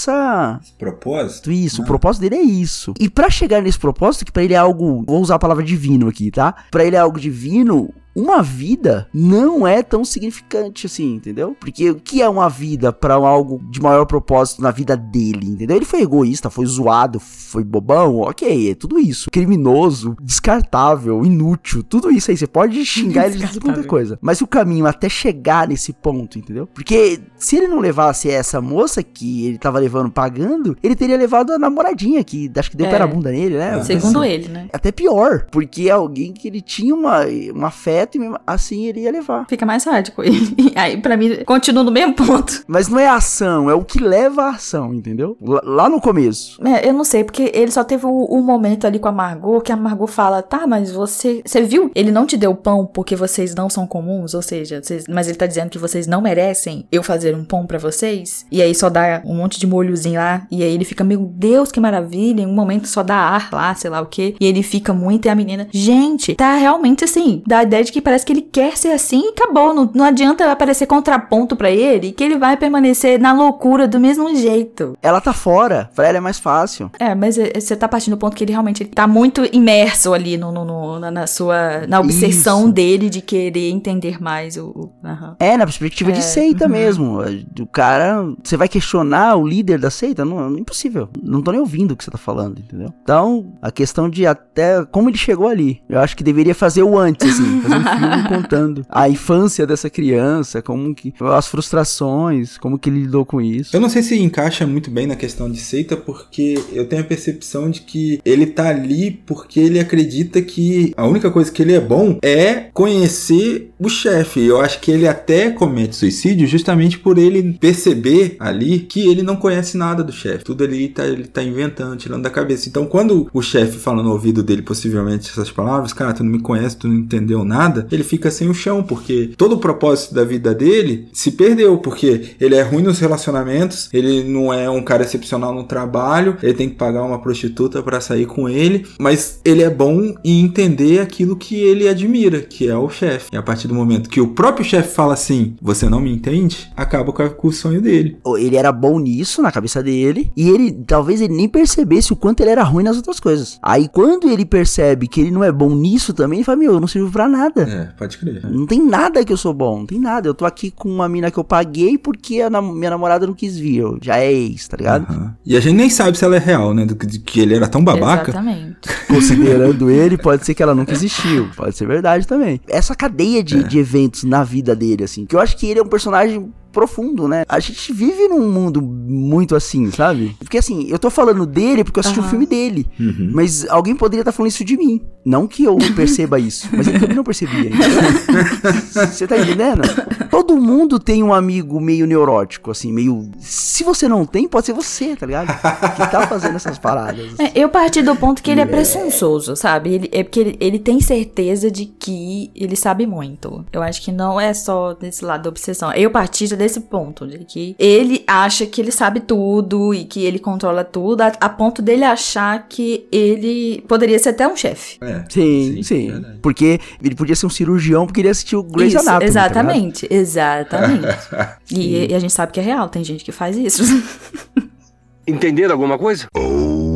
Propósito? isso, o propósito dele é isso. E pra chegar nesse propósito, que pra ele é algo, vou usar a palavra divino aqui, tá? Pra ele é algo divino, uma vida não é tão significante assim, entendeu? Porque o que é uma vida para algo de maior propósito na vida dele, entendeu? Ele foi egoísta, foi zoado, foi bobão, ok, é tudo isso. Criminoso, descartável, inútil, tudo isso aí. Você pode xingar ele de tudo quanto é coisa. Mas o caminho até chegar nesse ponto, entendeu? Porque se ele não levasse essa moça que ele tava levando pagando, ele teria levado a namoradinha que acho que deu É. pé na bunda nele, né? Segundo ele, né? Até pior, porque é alguém que ele tinha uma, um e mesmo assim ele ia levar. Fica mais sádico ele. Aí, pra mim, continua no mesmo ponto. Mas não é a ação, é o que leva à ação, entendeu? Lá, no começo. É, eu não sei, porque ele só teve o, o momento ali com a Margot, que a Margot fala, tá, mas você. Você viu? Ele não te deu pão porque vocês não são comuns, ou seja, vocês- mas ele tá dizendo que vocês não merecem eu fazer um pão pra vocês. E aí só dá um monte de molhozinho lá. E aí ele fica, meu Deus, que maravilha. Em um momento só dá ar lá, sei lá o quê. E ele fica muito, e a menina, gente, tá realmente assim. Dá a ideia de que parece que ele quer ser assim e acabou. Não, não adianta aparecer contraponto pra ele, que ele vai permanecer na loucura do mesmo jeito. Ela tá fora, pra ela é mais fácil. É, mas é, você tá partindo do ponto que ele realmente tá muito imerso ali no, no- no- na, na sua. na obsessão Isso. dele de querer entender mais o. o-. É, na perspectiva de É, seita uhum. mesmo. O cara, você vai questionar o líder da seita? Não, é impossível. Não tô nem ouvindo o que você tá falando, entendeu? Então, a questão de até como ele chegou ali. Eu acho que deveria fazer o antes, assim, fazer filme contando a infância dessa criança, como que. as frustrações, como que ele lidou com isso. Eu não sei se encaixa muito bem na questão de seita, porque eu tenho a percepção de que ele tá ali porque ele acredita que a única coisa que ele é bom é conhecer o chefe. Eu acho que ele até comete suicídio justamente por ele perceber ali que ele não conhece nada do chefe. Tudo ali tá, ele tá inventando, tirando da cabeça. Então, quando o chefe fala no ouvido dele possivelmente essas palavras, cara, tu não me conhece, tu não entendeu nada, ele fica sem o chão, porque todo o propósito da vida dele se perdeu, porque ele é ruim nos relacionamentos, ele não é um cara excepcional no trabalho, ele tem que pagar uma prostituta pra sair com ele, mas ele é bom em entender aquilo que ele admira, que é o chefe. E a partir do momento que o próprio chefe fala assim, você não me entende, acaba com, o sonho dele. Ele era bom nisso, na cabeça dele, e ele, talvez ele nem percebesse o quanto ele era ruim nas outras coisas. Aí, quando ele percebe que ele não é bom nisso também, ele fala, meu, eu não sirvo pra nada. É, pode crer. Não tem nada que eu sou bom, não tem nada. Eu tô aqui com uma mina que eu paguei porque a nam- minha namorada não quis vir. Eu já é ex, tá ligado? Aham. E a gente nem sabe se ela é real, né? Do que, de que ele era tão babaca. Exatamente. Considerando ele, pode ser que ela nunca existiu. Pode ser verdade também. Essa cadeia de, de eventos na vida dele, assim, que eu acho que ele é um personagem profundo, né? A gente vive num mundo muito assim, sabe? Porque assim, eu tô falando dele porque eu assisti o Aham. filme dele. Uhum. Mas alguém poderia estar falando isso de mim. Não que eu perceba isso, mas ele também não percebia. Você tá entendendo? Todo mundo tem um amigo meio neurótico, assim, meio. Se você não tem, pode ser você, tá ligado? Que tá fazendo essas paradas. É, eu parti do ponto que ele é presunçoso, sabe? Ele, é porque ele, ele tem certeza de que ele sabe muito. Eu acho que não é só desse lado da obsessão. Eu parti já desse ponto, de que ele acha que ele sabe tudo e que ele controla tudo, a, a ponto dele achar que ele poderia ser até um chefe. É. Sim, sim. verdade. Porque ele podia ser um cirurgião porque ele assistiu Grey's Isso, Anatomy. tá exatamente, exatamente. e, e a gente sabe que é real, tem gente que faz isso. Entenderam alguma coisa? Oh,